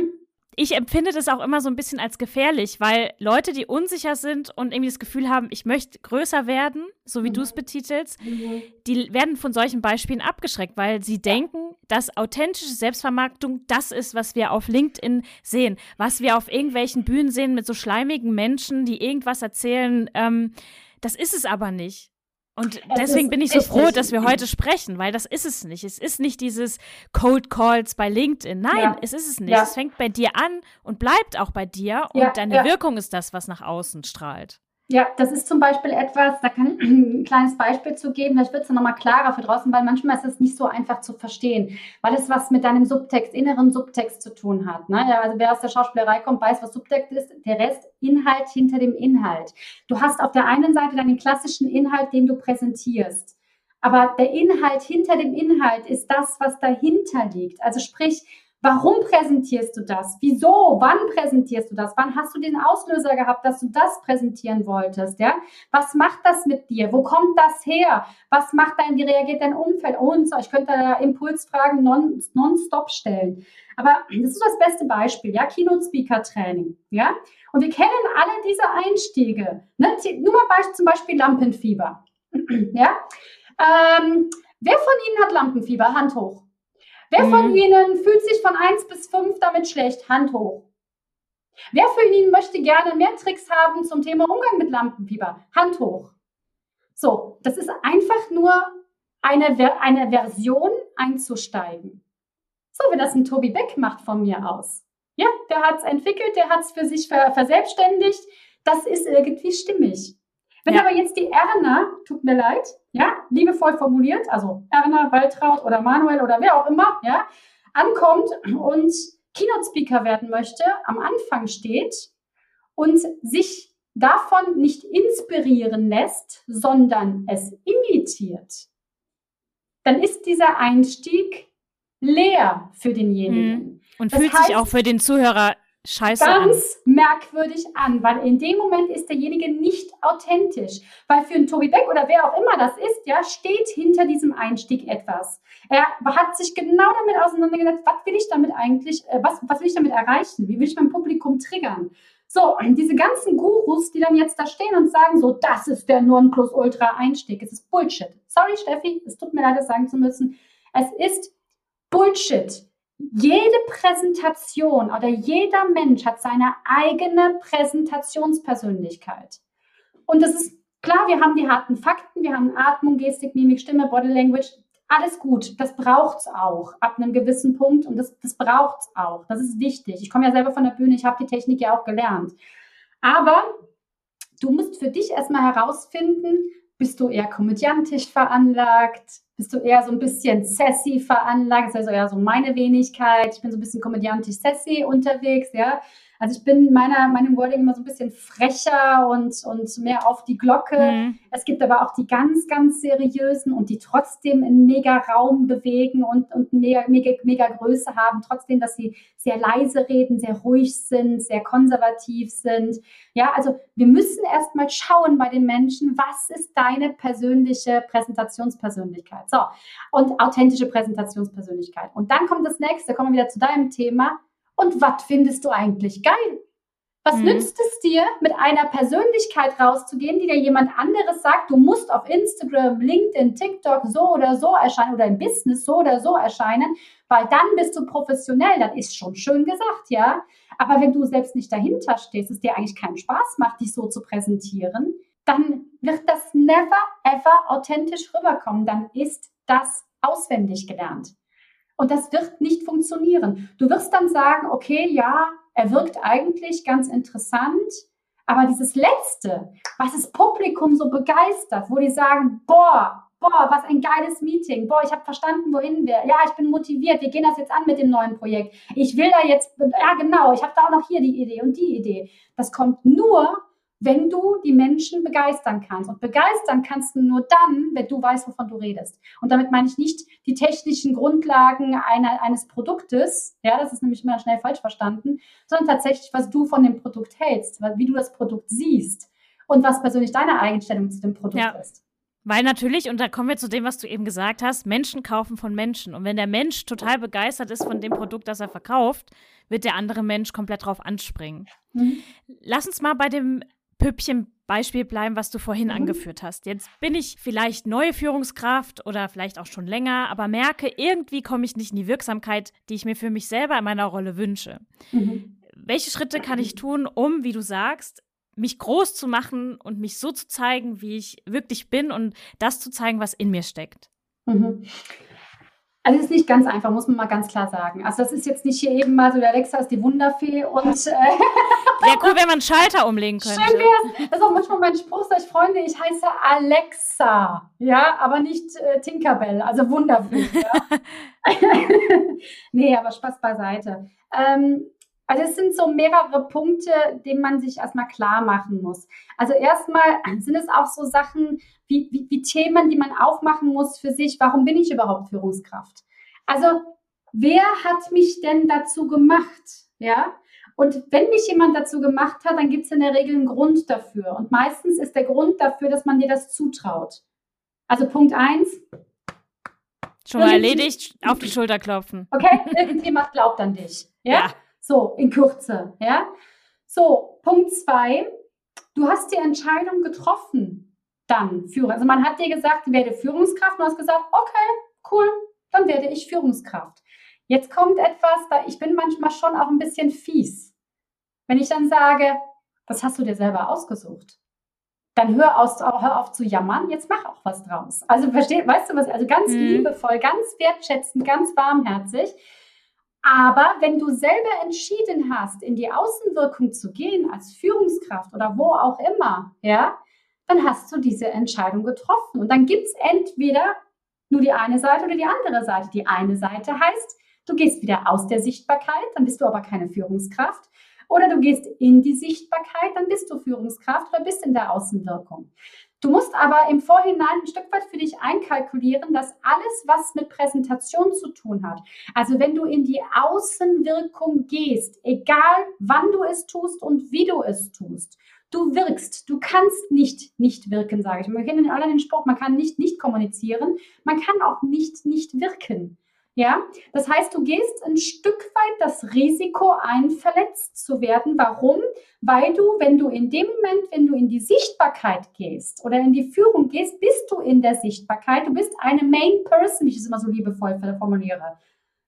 ich empfinde das auch immer so ein bisschen als gefährlich, weil Leute, die unsicher sind und irgendwie das Gefühl haben, ich möchte größer werden, so wie mhm. du es betitelst, mhm. die werden von solchen Beispielen abgeschreckt, weil sie denken, dass authentische Selbstvermarktung das ist, was wir auf LinkedIn sehen, was wir auf irgendwelchen Bühnen sehen mit so schleimigen Menschen, die irgendwas erzählen. Ähm, das ist es aber nicht. Und deswegen bin ich so froh, dass wir heute sprechen, weil das ist es nicht. Es ist nicht dieses Cold Calls bei LinkedIn. Nein, ja. es ist es nicht. Ja. Es fängt bei dir an und bleibt auch bei dir. Und ja, deine Wirkung ist das, was nach außen strahlt. Ja, das ist zum Beispiel etwas, da kann ich ein kleines Beispiel zu geben, vielleicht wird es dann nochmal klarer für draußen, weil manchmal ist es nicht so einfach zu verstehen, weil es was mit deinem Subtext, inneren Subtext zu tun hat. Ne? Also wer aus der Schauspielerei kommt, weiß, was Subtext ist, der Rest Inhalt hinter dem Inhalt. Du hast auf der einen Seite deinen klassischen Inhalt, den du präsentierst. Aber der Inhalt hinter dem Inhalt ist das, was dahinter liegt. Also sprich, Warum präsentierst du das? Wieso? Wann präsentierst du das? Wann hast du den Auslöser gehabt, dass du das präsentieren wolltest? Ja? Was macht das mit dir? Wo kommt das her? Was macht dein, wie reagiert dein Umfeld? Und so, ich könnte da Impulsfragen non, nonstop stellen. Aber das ist das beste Beispiel, ja, Keynote-Speaker-Training, ja. Und wir kennen alle diese Einstiege. Ne? Nur mal zum Beispiel Lampenfieber, ja. Ähm, wer von Ihnen hat Lampenfieber? Hand hoch. Wer mhm. von Ihnen fühlt sich von 1 bis 5 damit schlecht? Hand hoch. Wer von Ihnen möchte gerne mehr Tricks haben zum Thema Umgang mit Lampenfieber? Hand hoch. So, das ist einfach nur eine, eine Version einzusteigen. So wie das ein Tobi Beck macht von mir aus. Ja, der hat es entwickelt, der hat es für sich verselbstständigt. Das ist irgendwie stimmig. Wenn ja. aber jetzt die Erna, tut mir leid, ja, liebevoll formuliert, also Erna, Waltraud oder Manuel oder wer auch immer, ja, ankommt und Keynote-Speaker werden möchte, am Anfang steht und sich davon nicht inspirieren lässt, sondern es imitiert, dann ist dieser Einstieg leer für denjenigen. Mhm. Und das fühlt heißt, sich auch für den Zuhörer scheiße ganz an. merkwürdig an, weil in dem Moment ist derjenige nicht authentisch. Weil für einen Tobi Beck oder wer auch immer das ist, ja, steht hinter diesem Einstieg etwas. Er hat sich genau damit auseinandergesetzt, was will ich damit eigentlich, äh, was, was will ich damit erreichen? Wie will ich mein Publikum triggern? So, und diese ganzen Gurus, die dann jetzt da stehen und sagen, so, das ist der Nonplusultra-Einstieg. Es ist Bullshit. Sorry, Steffi, es tut mir leid, das sagen zu müssen. Es ist Bullshit. Jede Präsentation oder jeder Mensch hat seine eigene Präsentationspersönlichkeit. Und das ist klar, wir haben die harten Fakten, wir haben Atmung, Gestik, Mimik, Stimme, Body Language. Alles gut, das braucht es auch ab einem gewissen Punkt und das, das braucht es auch. Das ist wichtig. Ich komme ja selber von der Bühne, ich habe die Technik ja auch gelernt. Aber du musst für dich erstmal herausfinden, bist du eher komödiantisch veranlagt? Bist du eher so ein bisschen sassy veranlagt? Also eher so meine Wenigkeit. Ich bin so ein bisschen komödiantisch sassy unterwegs, ja. Also ich bin meiner, meinem Wording immer so ein bisschen frecher und, und mehr auf die Glocke. Mhm. Es gibt aber auch die ganz, ganz seriösen und die trotzdem einen mega Raum bewegen und, und mega, mega, mega Größe haben, trotzdem, dass sie sehr leise reden, sehr ruhig sind, sehr konservativ sind. Ja, also wir müssen erstmal schauen bei den Menschen, was ist deine persönliche Präsentationspersönlichkeit? So, und authentische Präsentationspersönlichkeit. Und dann kommt das nächste, kommen wir wieder zu deinem Thema und was findest du eigentlich geil? Was mhm. nützt es dir, mit einer Persönlichkeit rauszugehen, die dir jemand anderes sagt, du musst auf Instagram, LinkedIn, TikTok so oder so erscheinen oder im Business so oder so erscheinen, weil dann bist du professionell. Das ist schon schön gesagt, ja. Aber wenn du selbst nicht dahinter stehst, es dir eigentlich keinen Spaß macht, dich so zu präsentieren, dann wird das never ever authentisch rüberkommen. Dann ist das auswendig gelernt. Und das wird nicht funktionieren. Du wirst dann sagen, okay, ja, er wirkt eigentlich ganz interessant, aber dieses Letzte, was das Publikum so begeistert, wo die sagen, boah, boah, was ein geiles Meeting, boah, ich habe verstanden, wohin wir, ja, ich bin motiviert, wir gehen das jetzt an mit dem neuen Projekt, ich will da jetzt, ja genau, ich habe da auch noch hier die Idee und die Idee. Das kommt nur, wenn du die Menschen begeistern kannst. Und begeistern kannst du nur dann, wenn du weißt, wovon du redest. Und damit meine ich nicht die technischen Grundlagen einer, eines Produktes, ja, das ist nämlich immer schnell falsch verstanden, sondern tatsächlich, was du von dem Produkt hältst, wie du das Produkt siehst und was persönlich deine Einstellung zu dem Produkt ja. ist. Weil natürlich, und da kommen wir zu dem, was du eben gesagt hast, Menschen kaufen von Menschen. Und wenn der Mensch total begeistert ist von dem Produkt, das er verkauft, wird der andere Mensch komplett drauf anspringen. Mhm. Lass uns mal bei dem Püppchen-Beispiel bleiben, was du vorhin mhm. angeführt hast. Jetzt bin ich vielleicht neue Führungskraft oder vielleicht auch schon länger, aber merke, irgendwie komme ich nicht in die Wirksamkeit, die ich mir für mich selber in meiner Rolle wünsche. Mhm. Welche Schritte kann ich tun, um, wie du sagst, mich groß zu machen und mich so zu zeigen, wie ich wirklich bin und das zu zeigen, was in mir steckt? Mhm. Also es ist nicht ganz einfach, muss man mal ganz klar sagen. Also das ist jetzt nicht hier eben mal so, der Alexa ist die Wunderfee und... Äh, Wäre cool, wenn man einen Schalter umlegen könnte. Schön wär's. Das ist auch manchmal mein Spruch, sag ich, Freunde, ich heiße Alexa, ja, aber nicht äh, Tinkerbell, also Wunderfee. Ja? nee, aber Spaß beiseite. Ähm, also es sind so mehrere Punkte, denen man sich erstmal klar machen muss. Also erstmal sind es auch so Sachen wie, wie, wie Themen, die man aufmachen muss für sich. Warum bin ich überhaupt Führungskraft? Also wer hat mich denn dazu gemacht? Ja, und wenn mich jemand dazu gemacht hat, dann gibt es in der Regel einen Grund dafür. Und meistens ist der Grund dafür, dass man dir das zutraut. Also Punkt eins. Schon mal erledigt, auf die Schulter klopfen. Okay, irgendjemand glaubt an dich. Ja? ja. So, in Kürze, ja. So, Punkt zwei, du hast die Entscheidung getroffen, dann Führer. Also man hat dir gesagt, werde Führungskraft und du hast gesagt, okay, cool, dann werde ich Führungskraft. Jetzt kommt etwas, da ich bin manchmal schon auch ein bisschen fies. Wenn ich dann sage, das hast du dir selber ausgesucht, dann hör, aus, hör auf zu jammern, jetzt mach auch was draus. Also versteh, weißt du was, also ganz mhm. liebevoll, ganz wertschätzend, ganz warmherzig. Aber wenn du selber entschieden hast, in die Außenwirkung zu gehen als Führungskraft oder wo auch immer, ja, dann hast du diese Entscheidung getroffen. Und dann gibt es entweder nur die eine Seite oder die andere Seite. Die eine Seite heißt, du gehst wieder aus der Sichtbarkeit, dann bist du aber keine Führungskraft. Oder du gehst in die Sichtbarkeit, dann bist du Führungskraft oder bist in der Außenwirkung. Du musst aber im Vorhinein ein Stück weit für dich einkalkulieren, dass alles, was mit Präsentation zu tun hat, also wenn du in die Außenwirkung gehst, egal wann du es tust und wie du es tust, du wirkst. Du kannst nicht nicht wirken, sage ich. Wir kennen alle den Spruch, man kann nicht nicht kommunizieren, man kann auch nicht nicht wirken. Ja, das heißt, du gehst ein Stück weit das Risiko ein, verletzt zu werden. Warum? Weil du, wenn du in dem Moment, wenn du in die Sichtbarkeit gehst oder in die Führung gehst, bist du in der Sichtbarkeit. Du bist eine Main Person, wie ich es immer so liebevoll formuliere.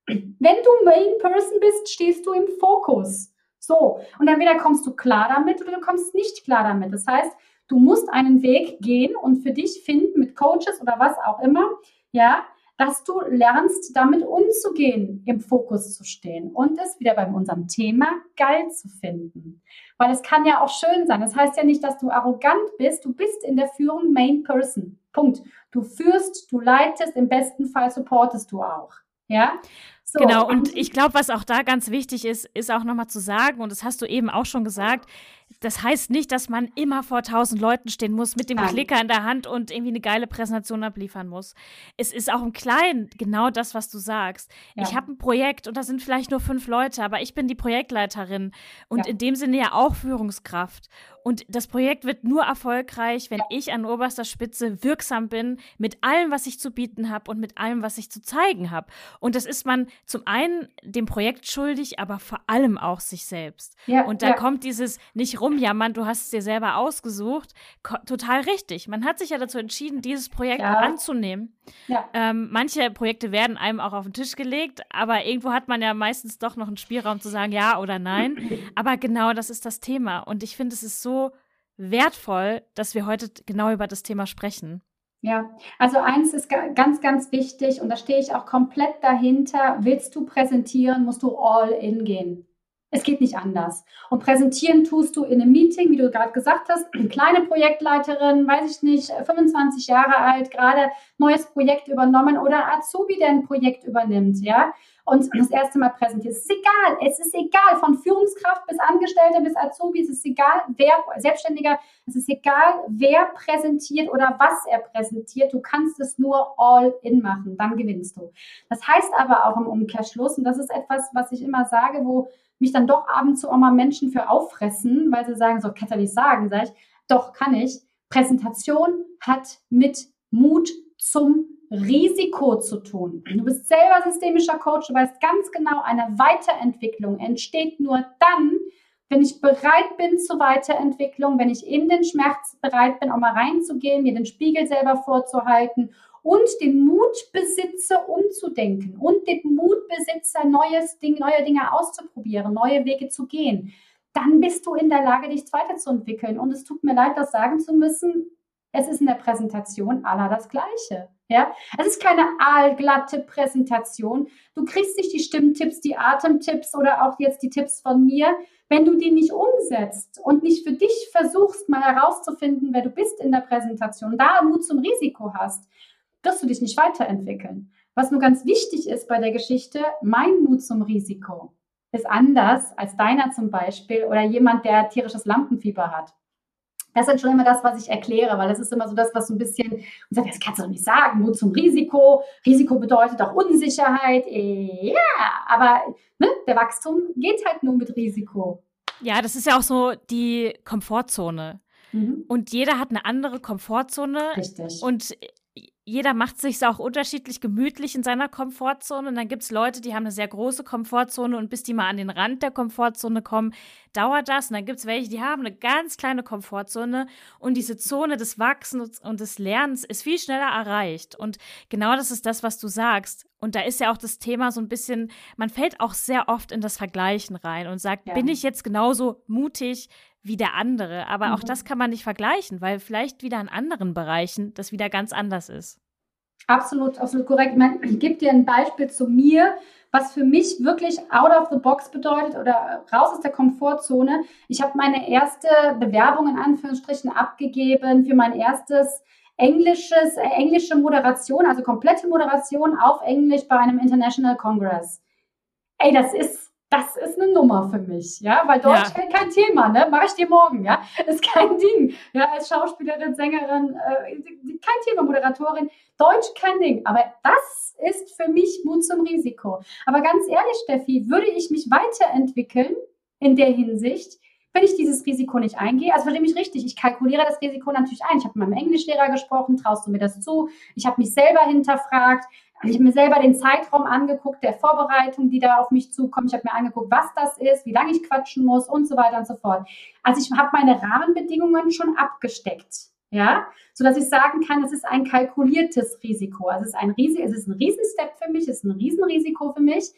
Wenn du Main Person bist, stehst du im Fokus. So, und entweder kommst du klar damit oder du kommst nicht klar damit. Das heißt, Du musst einen Weg gehen und für dich finden mit Coaches oder was auch immer, ja, dass du lernst, damit umzugehen, im Fokus zu stehen und es wieder bei unserem Thema geil zu finden. Weil es kann ja auch schön sein. Das heißt ja nicht, dass du arrogant bist. Du bist in der Führung Main Person. Punkt. Du führst, du leitest, im besten Fall supportest du auch. Ja. So. Genau, und ich glaube, was auch da ganz wichtig ist, ist auch nochmal zu sagen, und das hast du eben auch schon gesagt, das heißt nicht, dass man immer vor tausend Leuten stehen muss mit dem Nein. Klicker in der Hand und irgendwie eine geile Präsentation abliefern muss. Es ist auch im Kleinen genau das, was du sagst. Ja. Ich habe ein Projekt und da sind vielleicht nur fünf Leute, aber ich bin die Projektleiterin und ja. in dem Sinne ja auch Führungskraft. Und das Projekt wird nur erfolgreich, wenn ja. ich an oberster Spitze wirksam bin mit allem, was ich zu bieten habe und mit allem, was ich zu zeigen habe. Und das ist man zum einen dem Projekt schuldig, aber vor allem auch sich selbst. Und da kommt dieses nicht rumjammern, du hast es dir selber ausgesucht, total richtig. Man hat sich ja dazu entschieden, dieses Projekt ja. anzunehmen. Ja. Ähm, manche Projekte werden einem auch auf den Tisch gelegt, aber irgendwo hat man ja meistens doch noch einen Spielraum zu sagen, ja oder nein. aber genau das ist das Thema. Und ich finde, es ist so wertvoll, dass wir heute genau über das Thema sprechen. Ja, also eins ist ganz, ganz wichtig und da stehe ich auch komplett dahinter. Willst du präsentieren, musst du all in gehen. Es geht nicht anders. Und präsentieren tust du in einem Meeting, wie du gerade gesagt hast, eine kleine Projektleiterin, weiß ich nicht, 25 Jahre alt, gerade neues Projekt übernommen oder Azubi, der ein Projekt übernimmt, ja, und das erste Mal präsentiert. Es ist egal, es ist egal, von Führungskraft bis Angestellter bis Azubi, es ist egal, wer, Selbstständiger, es ist egal, wer präsentiert oder was er präsentiert. Du kannst es nur all in machen, dann gewinnst du. Das heißt aber auch im Umkehrschluss, und das ist etwas, was ich immer sage, wo mich dann doch ab und zu auch mal Menschen für auffressen, weil sie sagen, so kann ich nicht sagen, sage ich, doch kann ich. Präsentation hat mit Mut zum Risiko zu tun. Du bist selber systemischer Coach, du weißt ganz genau, eine Weiterentwicklung entsteht nur dann, wenn ich bereit bin zur Weiterentwicklung, wenn ich in den Schmerz bereit bin, auch mal reinzugehen, mir den Spiegel selber vorzuhalten und den Mut besitze, umzudenken und den Mut besitze, neues Ding, neue Dinge auszuprobieren, neue Wege zu gehen, dann bist du in der Lage, dich weiterzuentwickeln. Und es tut mir leid, das sagen zu müssen. Es ist in der Präsentation aller das Gleiche. Ja, es ist keine aalglatte Präsentation. Du kriegst nicht die Stimmtipps, die Atemtipps oder auch jetzt die Tipps von mir, wenn du die nicht umsetzt und nicht für dich versuchst, mal herauszufinden, wer du bist in der Präsentation, da Mut zum Risiko hast wirst du dich nicht weiterentwickeln. Was nur ganz wichtig ist bei der Geschichte, mein Mut zum Risiko ist anders als deiner zum Beispiel oder jemand, der tierisches Lampenfieber hat. Das ist schon immer das, was ich erkläre, weil das ist immer so das, was so ein bisschen, und sagt, das kannst du doch nicht sagen, Mut zum Risiko. Risiko bedeutet auch Unsicherheit. Ja, aber ne, der Wachstum geht halt nur mit Risiko. Ja, das ist ja auch so die Komfortzone. Mhm. Und jeder hat eine andere Komfortzone. Richtig. Und jeder macht sich auch unterschiedlich gemütlich in seiner Komfortzone. Und dann gibt es Leute, die haben eine sehr große Komfortzone und bis die mal an den Rand der Komfortzone kommen, dauert das. Und dann gibt es welche, die haben eine ganz kleine Komfortzone und diese Zone des Wachsens und des Lernens ist viel schneller erreicht. Und genau das ist das, was du sagst. Und da ist ja auch das Thema so ein bisschen, man fällt auch sehr oft in das Vergleichen rein und sagt, ja. bin ich jetzt genauso mutig wie der andere. Aber mhm. auch das kann man nicht vergleichen, weil vielleicht wieder in anderen Bereichen das wieder ganz anders ist. Absolut, absolut korrekt. Ich, gebe dir ein Beispiel zu mir, was für mich wirklich out of the box bedeutet oder raus aus der Komfortzone. Ich habe meine erste Bewerbung in Anführungsstrichen abgegeben für mein erstes englisches, äh, englische Moderation, also komplette Moderation auf Englisch bei einem International Congress. Ey, das ist das ist eine Nummer für mich, ja, weil Deutsch ja. kein Thema, ne? Mache ich dir morgen, ja, ist kein Ding, ja, als Schauspielerin, Sängerin, äh, kein Thema, Moderatorin, Deutsch kein Ding, aber das ist für mich Mut zum Risiko. Aber ganz ehrlich, Steffi, würde ich mich weiterentwickeln in der Hinsicht, wenn ich dieses Risiko nicht eingehe, also verstehe mich richtig, ich kalkuliere das Risiko natürlich ein. Ich habe mit meinem Englischlehrer gesprochen, traust du mir das zu? Ich habe mich selber hinterfragt, ich habe mir selber den Zeitraum angeguckt der Vorbereitung, die da auf mich zukommt. Ich habe mir angeguckt, was das ist, wie lange ich quatschen muss und so weiter und so fort. Also ich habe meine Rahmenbedingungen schon abgesteckt. Ja, so dass ich sagen kann, es ist ein kalkuliertes Risiko. Also es ist ein Riesen, es ist ein Riesenstep für mich, es ist ein Riesenrisiko für mich.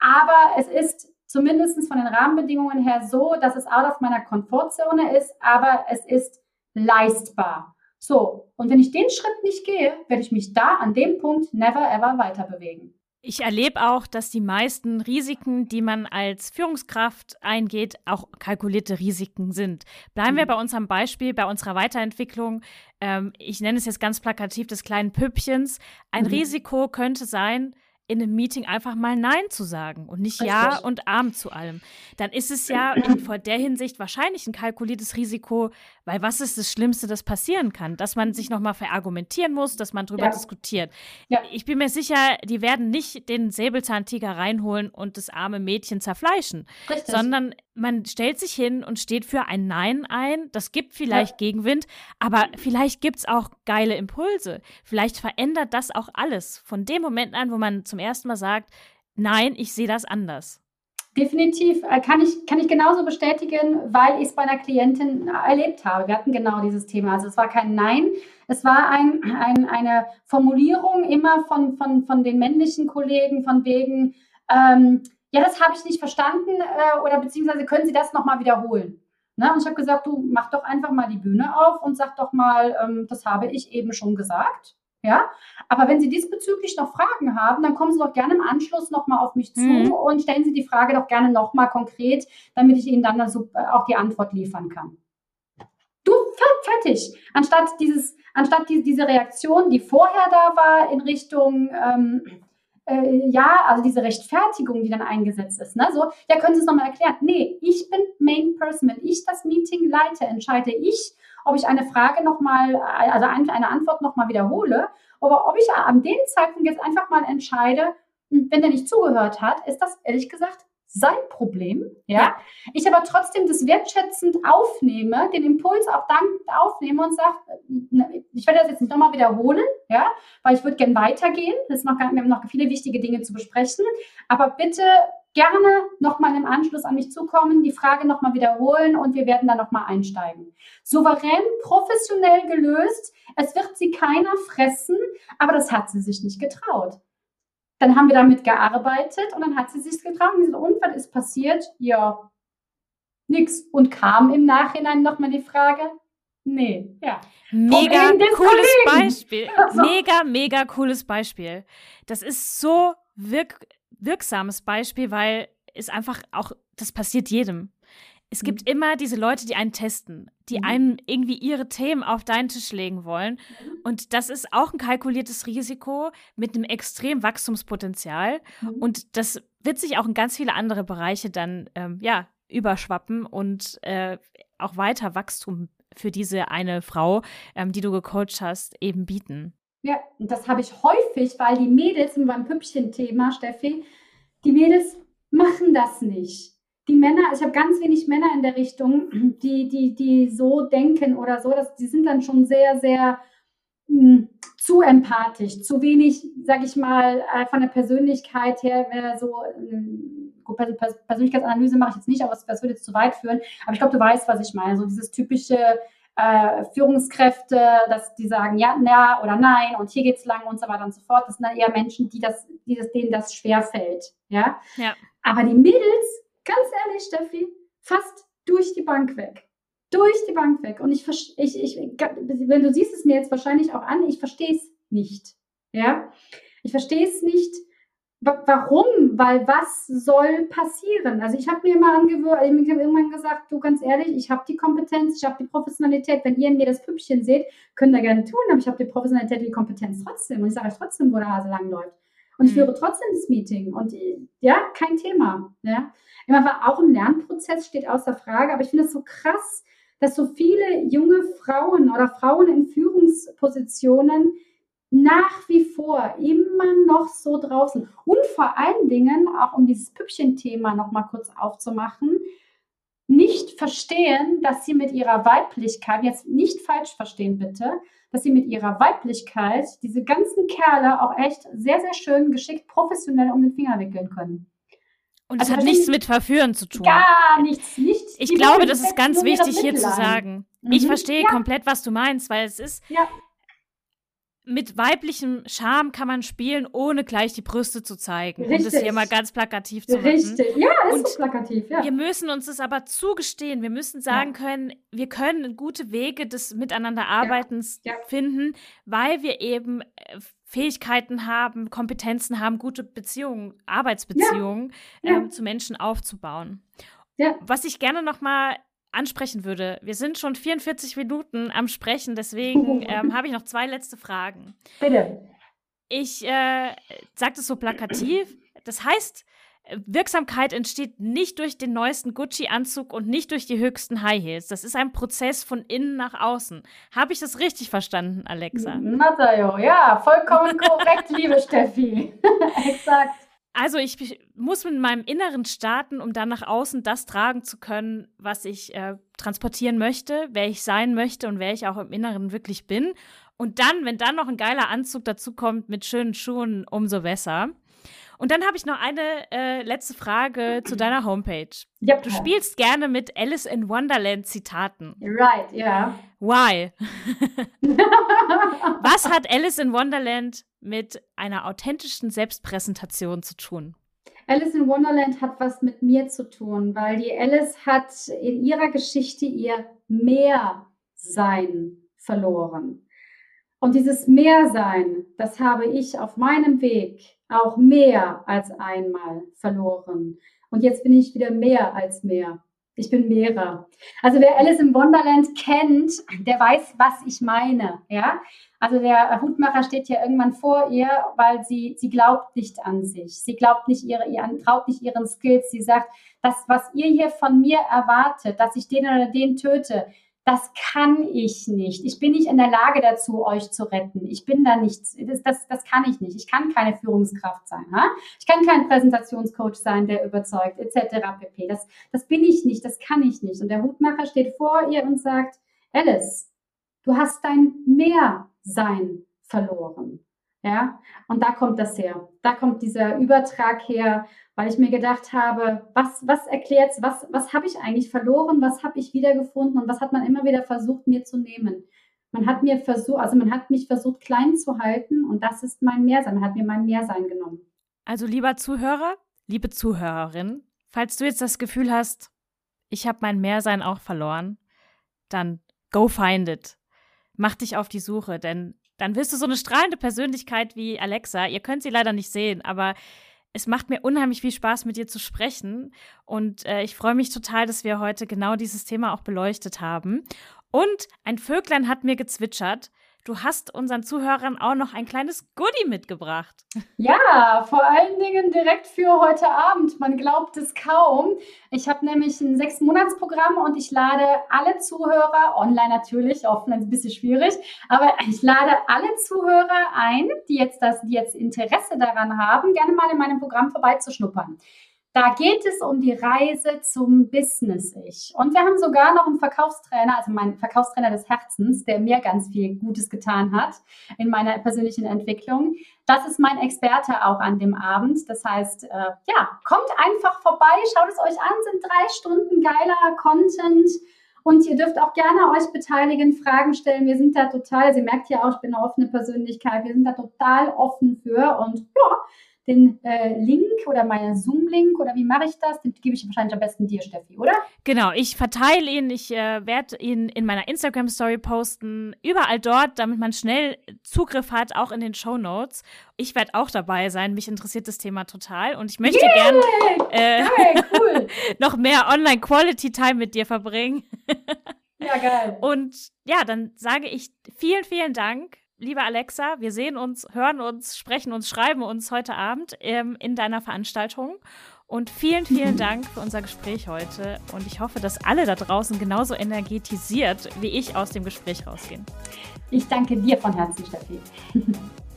Aber es ist zumindest von den Rahmenbedingungen her so, dass es out of meiner Komfortzone ist, aber es ist leistbar. So, und wenn ich den Schritt nicht gehe, werde ich mich da an dem Punkt never ever weiter bewegen. Ich erlebe auch, dass die meisten Risiken, die man als Führungskraft eingeht, auch kalkulierte Risiken sind. Bleiben mhm. wir bei unserem Beispiel, bei unserer Weiterentwicklung. Ähm, ich nenne es jetzt ganz plakativ des kleinen Püppchens. Ein mhm. Risiko könnte sein, in einem Meeting einfach mal Nein zu sagen und nicht Richtig. Ja und Arm zu allem. Dann ist es ja vor der Hinsicht wahrscheinlich ein kalkuliertes Risiko, weil was ist das Schlimmste, das passieren kann? Dass man sich nochmal verargumentieren muss, dass man drüber ja. diskutiert. Ja. Ich bin mir sicher, die werden nicht den Säbelzahntiger reinholen und das arme Mädchen zerfleischen, Richtig. sondern man stellt sich hin und steht für ein Nein ein. Das gibt vielleicht ja. Gegenwind, aber vielleicht gibt es auch geile Impulse. Vielleicht verändert das auch alles von dem Moment an, wo man zum ersten Mal sagt, nein, ich sehe das anders. Definitiv äh, kann ich, kann ich genauso bestätigen, weil ich es bei einer Klientin erlebt habe. Wir hatten genau dieses Thema. Also es war kein Nein, es war ein, ein, eine Formulierung immer von, von, von den männlichen Kollegen von wegen, ähm, ja, das habe ich nicht verstanden äh, oder beziehungsweise können Sie das nochmal wiederholen? Ne? Und ich habe gesagt, du mach doch einfach mal die Bühne auf und sag doch mal, ähm, das habe ich eben schon gesagt. Ja, aber wenn Sie diesbezüglich noch Fragen haben, dann kommen Sie doch gerne im Anschluss nochmal auf mich zu mhm. und stellen Sie die Frage doch gerne nochmal konkret, damit ich Ihnen dann also auch die Antwort liefern kann. Du, fertig. Anstatt dieses, anstatt die, diese Reaktion, die vorher da war in Richtung, ähm, äh, ja, also diese Rechtfertigung, die dann eingesetzt ist, ne? So, ja, können Sie es nochmal erklären? Nee, ich bin Main Person. Wenn ich das Meeting leite, entscheide ich, ob ich eine Frage nochmal, also eine Antwort nochmal wiederhole, aber ob ich an dem Zeitpunkt jetzt einfach mal entscheide, hm, wenn der nicht zugehört hat, ist das ehrlich gesagt sein Problem, ja? ja. Ich aber trotzdem das wertschätzend aufnehme, den Impuls auch dankend aufnehme und sage, ich werde das jetzt nicht nochmal wiederholen, ja, weil ich würde gerne weitergehen. Das noch, wir haben noch viele wichtige Dinge zu besprechen. Aber bitte gerne nochmal im Anschluss an mich zukommen, die Frage nochmal wiederholen und wir werden da nochmal einsteigen. Souverän, professionell gelöst. Es wird sie keiner fressen, aber das hat sie sich nicht getraut. Dann haben wir damit gearbeitet und dann hat sie sich getraut und gesagt, und was ist passiert? Ja, nix. Und kam im Nachhinein nochmal die Frage, nee, ja. Mega cooles Beispiel. Also. Mega, mega cooles Beispiel. Das ist so wirk wirksames Beispiel, weil es einfach auch, das passiert jedem. Es gibt mhm. immer diese Leute, die einen testen, die mhm. einem irgendwie ihre Themen auf deinen Tisch legen wollen. Mhm. Und das ist auch ein kalkuliertes Risiko mit einem extremen Wachstumspotenzial. Mhm. Und das wird sich auch in ganz viele andere Bereiche dann, ähm, ja, überschwappen und äh, auch weiter Wachstum für diese eine Frau, ähm, die du gecoacht hast, eben bieten. Ja, und das habe ich häufig, weil die Mädels beim Püppchen-Thema, Steffi, die Mädels machen das nicht die Männer, ich habe ganz wenig Männer in der Richtung, die, die, die so denken oder so, dass die sind dann schon sehr, sehr mh, hm, zu empathisch, zu wenig, sage ich mal, äh, von der Persönlichkeit her, so, gut, Persönlichkeitsanalyse mache ich jetzt nicht, aber das, würde jetzt zu weit führen. Aber ich glaube, du weißt, was ich meine. So dieses typische äh, Führungskräfte, dass die sagen ja, ja oder nein und hier geht's lang und so weiter und so fort. Das sind dann eher Menschen, die das, die das, denen das schwerfällt. Ja? ja. Aber die Mädels Ganz ehrlich, Steffi, fast durch die Bank weg. Durch die Bank weg. Und ich, ich, ich, wenn du siehst es mir jetzt wahrscheinlich auch an, ich verstehe es nicht. Ja, ich verstehe es nicht. Warum? Weil was soll passieren? Also ich habe mir immer angewöhnt, ich habe irgendwann gesagt, du ganz ehrlich, ich habe die Kompetenz, ich habe die Professionalität. Wenn ihr mir das Püppchen seht, könnt ihr gerne tun, aber ich habe die Professionalität und die Kompetenz trotzdem. Und ich sage euch trotzdem, wo der Hase lang läuft. Und ich mhm. führe trotzdem das Meeting. Und ja, kein Thema. Ja. Immer auch ein Lernprozess steht außer Frage, aber ich finde es so krass, dass so viele junge Frauen oder Frauen in Führungspositionen nach wie vor immer noch so draußen und vor allen Dingen, auch um dieses Püppchen-Thema nochmal kurz aufzumachen, nicht verstehen, dass sie mit ihrer Weiblichkeit, jetzt nicht falsch verstehen bitte, dass sie mit ihrer Weiblichkeit diese ganzen Kerle auch echt sehr, sehr schön, geschickt, professionell um den Finger wickeln können. Und es also hat nichts mit Verführen zu tun. Gar nichts, nichts. Ich glaube, das ist ganz wichtig hier zu sagen. Mhm. Ich verstehe ja. komplett, was du meinst, weil es ist. Ja. Mit weiblichem Charme kann man spielen, ohne gleich die Brüste zu zeigen. Richtig. Um das hier mal ganz plakativ zu machen. Richtig, ja, ist und so plakativ, ja. Wir müssen uns das aber zugestehen. Wir müssen sagen ja. können, wir können gute Wege des Miteinanderarbeitens ja. ja. finden, weil wir eben äh, Fähigkeiten haben, Kompetenzen haben, gute Beziehungen, Arbeitsbeziehungen ähm, zu Menschen aufzubauen. Was ich gerne noch mal ansprechen würde. Wir sind schon 44 Minuten am Sprechen, deswegen ähm, habe ich noch zwei letzte Fragen. Bitte. Ich äh, sage das so plakativ. Das heißt, Wirksamkeit entsteht nicht durch den neuesten Gucci-Anzug und nicht durch die höchsten High Heels. Das ist ein Prozess von innen nach außen. Habe ich das richtig verstanden, Alexa? Matteo, ja, vollkommen korrekt, liebe Steffi. Exakt. Also ich muss mit meinem Inneren starten, um dann nach außen das tragen zu können, was ich äh, transportieren möchte, wer ich sein möchte und wer ich auch im Inneren wirklich bin. Und dann, wenn dann noch ein geiler Anzug dazu kommt mit schönen Schuhen, umso besser. Und dann habe ich noch eine äh, letzte Frage zu deiner Homepage. Yep. Du spielst gerne mit Alice in Wonderland Zitaten. Right, ja. Yeah. Why? Was hat Alice in Wonderland mit einer authentischen Selbstpräsentation zu tun? Alice in Wonderland hat was mit mir zu tun, weil die Alice hat in ihrer Geschichte ihr Mehrsein verloren. Und dieses Mehrsein, das habe ich auf meinem Weg auch mehr als einmal verloren. Und jetzt bin ich wieder mehr als mehr. Ich bin mehrer. Also wer Alice im Wonderland kennt, der weiß, was ich meine. Ja, also der Hutmacher steht ja irgendwann vor ihr, weil sie sie glaubt nicht an sich. Sie glaubt nicht ihre, ihr traut nicht ihren Skills. Sie sagt, das, was ihr hier von mir erwartet, dass ich den oder den töte, das kann ich nicht. Ich bin nicht in der Lage dazu, euch zu retten. Ich bin da nicht, das, das, das kann ich nicht. Ich kann keine Führungskraft sein. Ha? Ich kann kein Präsentationscoach sein, der überzeugt, etc. pp. Das, das bin ich nicht, das kann ich nicht. Und der Hutmacher steht vor ihr und sagt, Alice, du hast dein Mehrsein verloren. Ja, und da kommt das her. Da kommt dieser Übertrag her, weil ich mir gedacht habe, was, was erklärt was, was habe ich eigentlich verloren, was habe ich wiedergefunden und was hat man immer wieder versucht, mir zu nehmen. Man hat mir versucht, also man hat mich versucht, klein zu halten und das ist mein Mehrsein. Man hat mir mein Mehrsein genommen. Also, lieber Zuhörer, liebe Zuhörerin, falls du jetzt das Gefühl hast, ich habe mein Mehrsein auch verloren, dann go find it. Mach dich auf die Suche, denn dann wirst du so eine strahlende Persönlichkeit wie Alexa. Ihr könnt sie leider nicht sehen, aber es macht mir unheimlich viel Spaß, mit dir zu sprechen. Und äh, ich freue mich total, dass wir heute genau dieses Thema auch beleuchtet haben. Und ein Vöglein hat mir gezwitschert du hast unseren Zuhörern auch noch ein kleines Goodie mitgebracht. Ja, vor allen Dingen direkt für heute Abend. Man glaubt es kaum. Ich habe nämlich ein sechs Monatsprogramm und ich lade alle Zuhörer, online natürlich, offen ein bisschen schwierig, aber ich lade alle Zuhörer ein, die jetzt das, die jetzt Interesse daran haben, gerne mal in meinem Programm vorbeizuschnuppern. Da geht es um die Reise zum Business-Ich. Und wir haben sogar noch einen Verkaufstrainer, also meinen Verkaufstrainer des Herzens, der mir ganz viel Gutes getan hat in meiner persönlichen Entwicklung. Das ist mein Experte auch an dem Abend. Das heißt, äh, ja, kommt einfach vorbei, schaut es euch an, sind drei Stunden geiler Content. Und ihr dürft auch gerne euch beteiligen, Fragen stellen. Wir sind da total, sie merkt ja auch, ich bin eine offene Persönlichkeit, wir sind da total offen für. Und ja, den äh, Link oder meinen Zoom-Link oder wie mache ich das? Den gebe ich wahrscheinlich am besten dir, Steffi, oder? Genau, ich verteile ihn, ich äh, werde ihn in meiner Instagram-Story posten, überall dort, damit man schnell Zugriff hat, auch in den Show Notes. Ich werde auch dabei sein, mich interessiert das Thema total und ich möchte yeah! gern äh, geil, cool. noch mehr Online-Quality-Time mit dir verbringen. ja, geil. Und ja, dann sage ich vielen, vielen Dank liebe Alexa, wir sehen uns, hören uns, sprechen uns, schreiben uns heute Abend ähm, in deiner Veranstaltung. Und vielen, vielen Dank für unser Gespräch heute. Und ich hoffe, dass alle da draußen genauso energetisiert wie ich aus dem Gespräch rausgehen. Ich danke dir von Herzen, Steffi.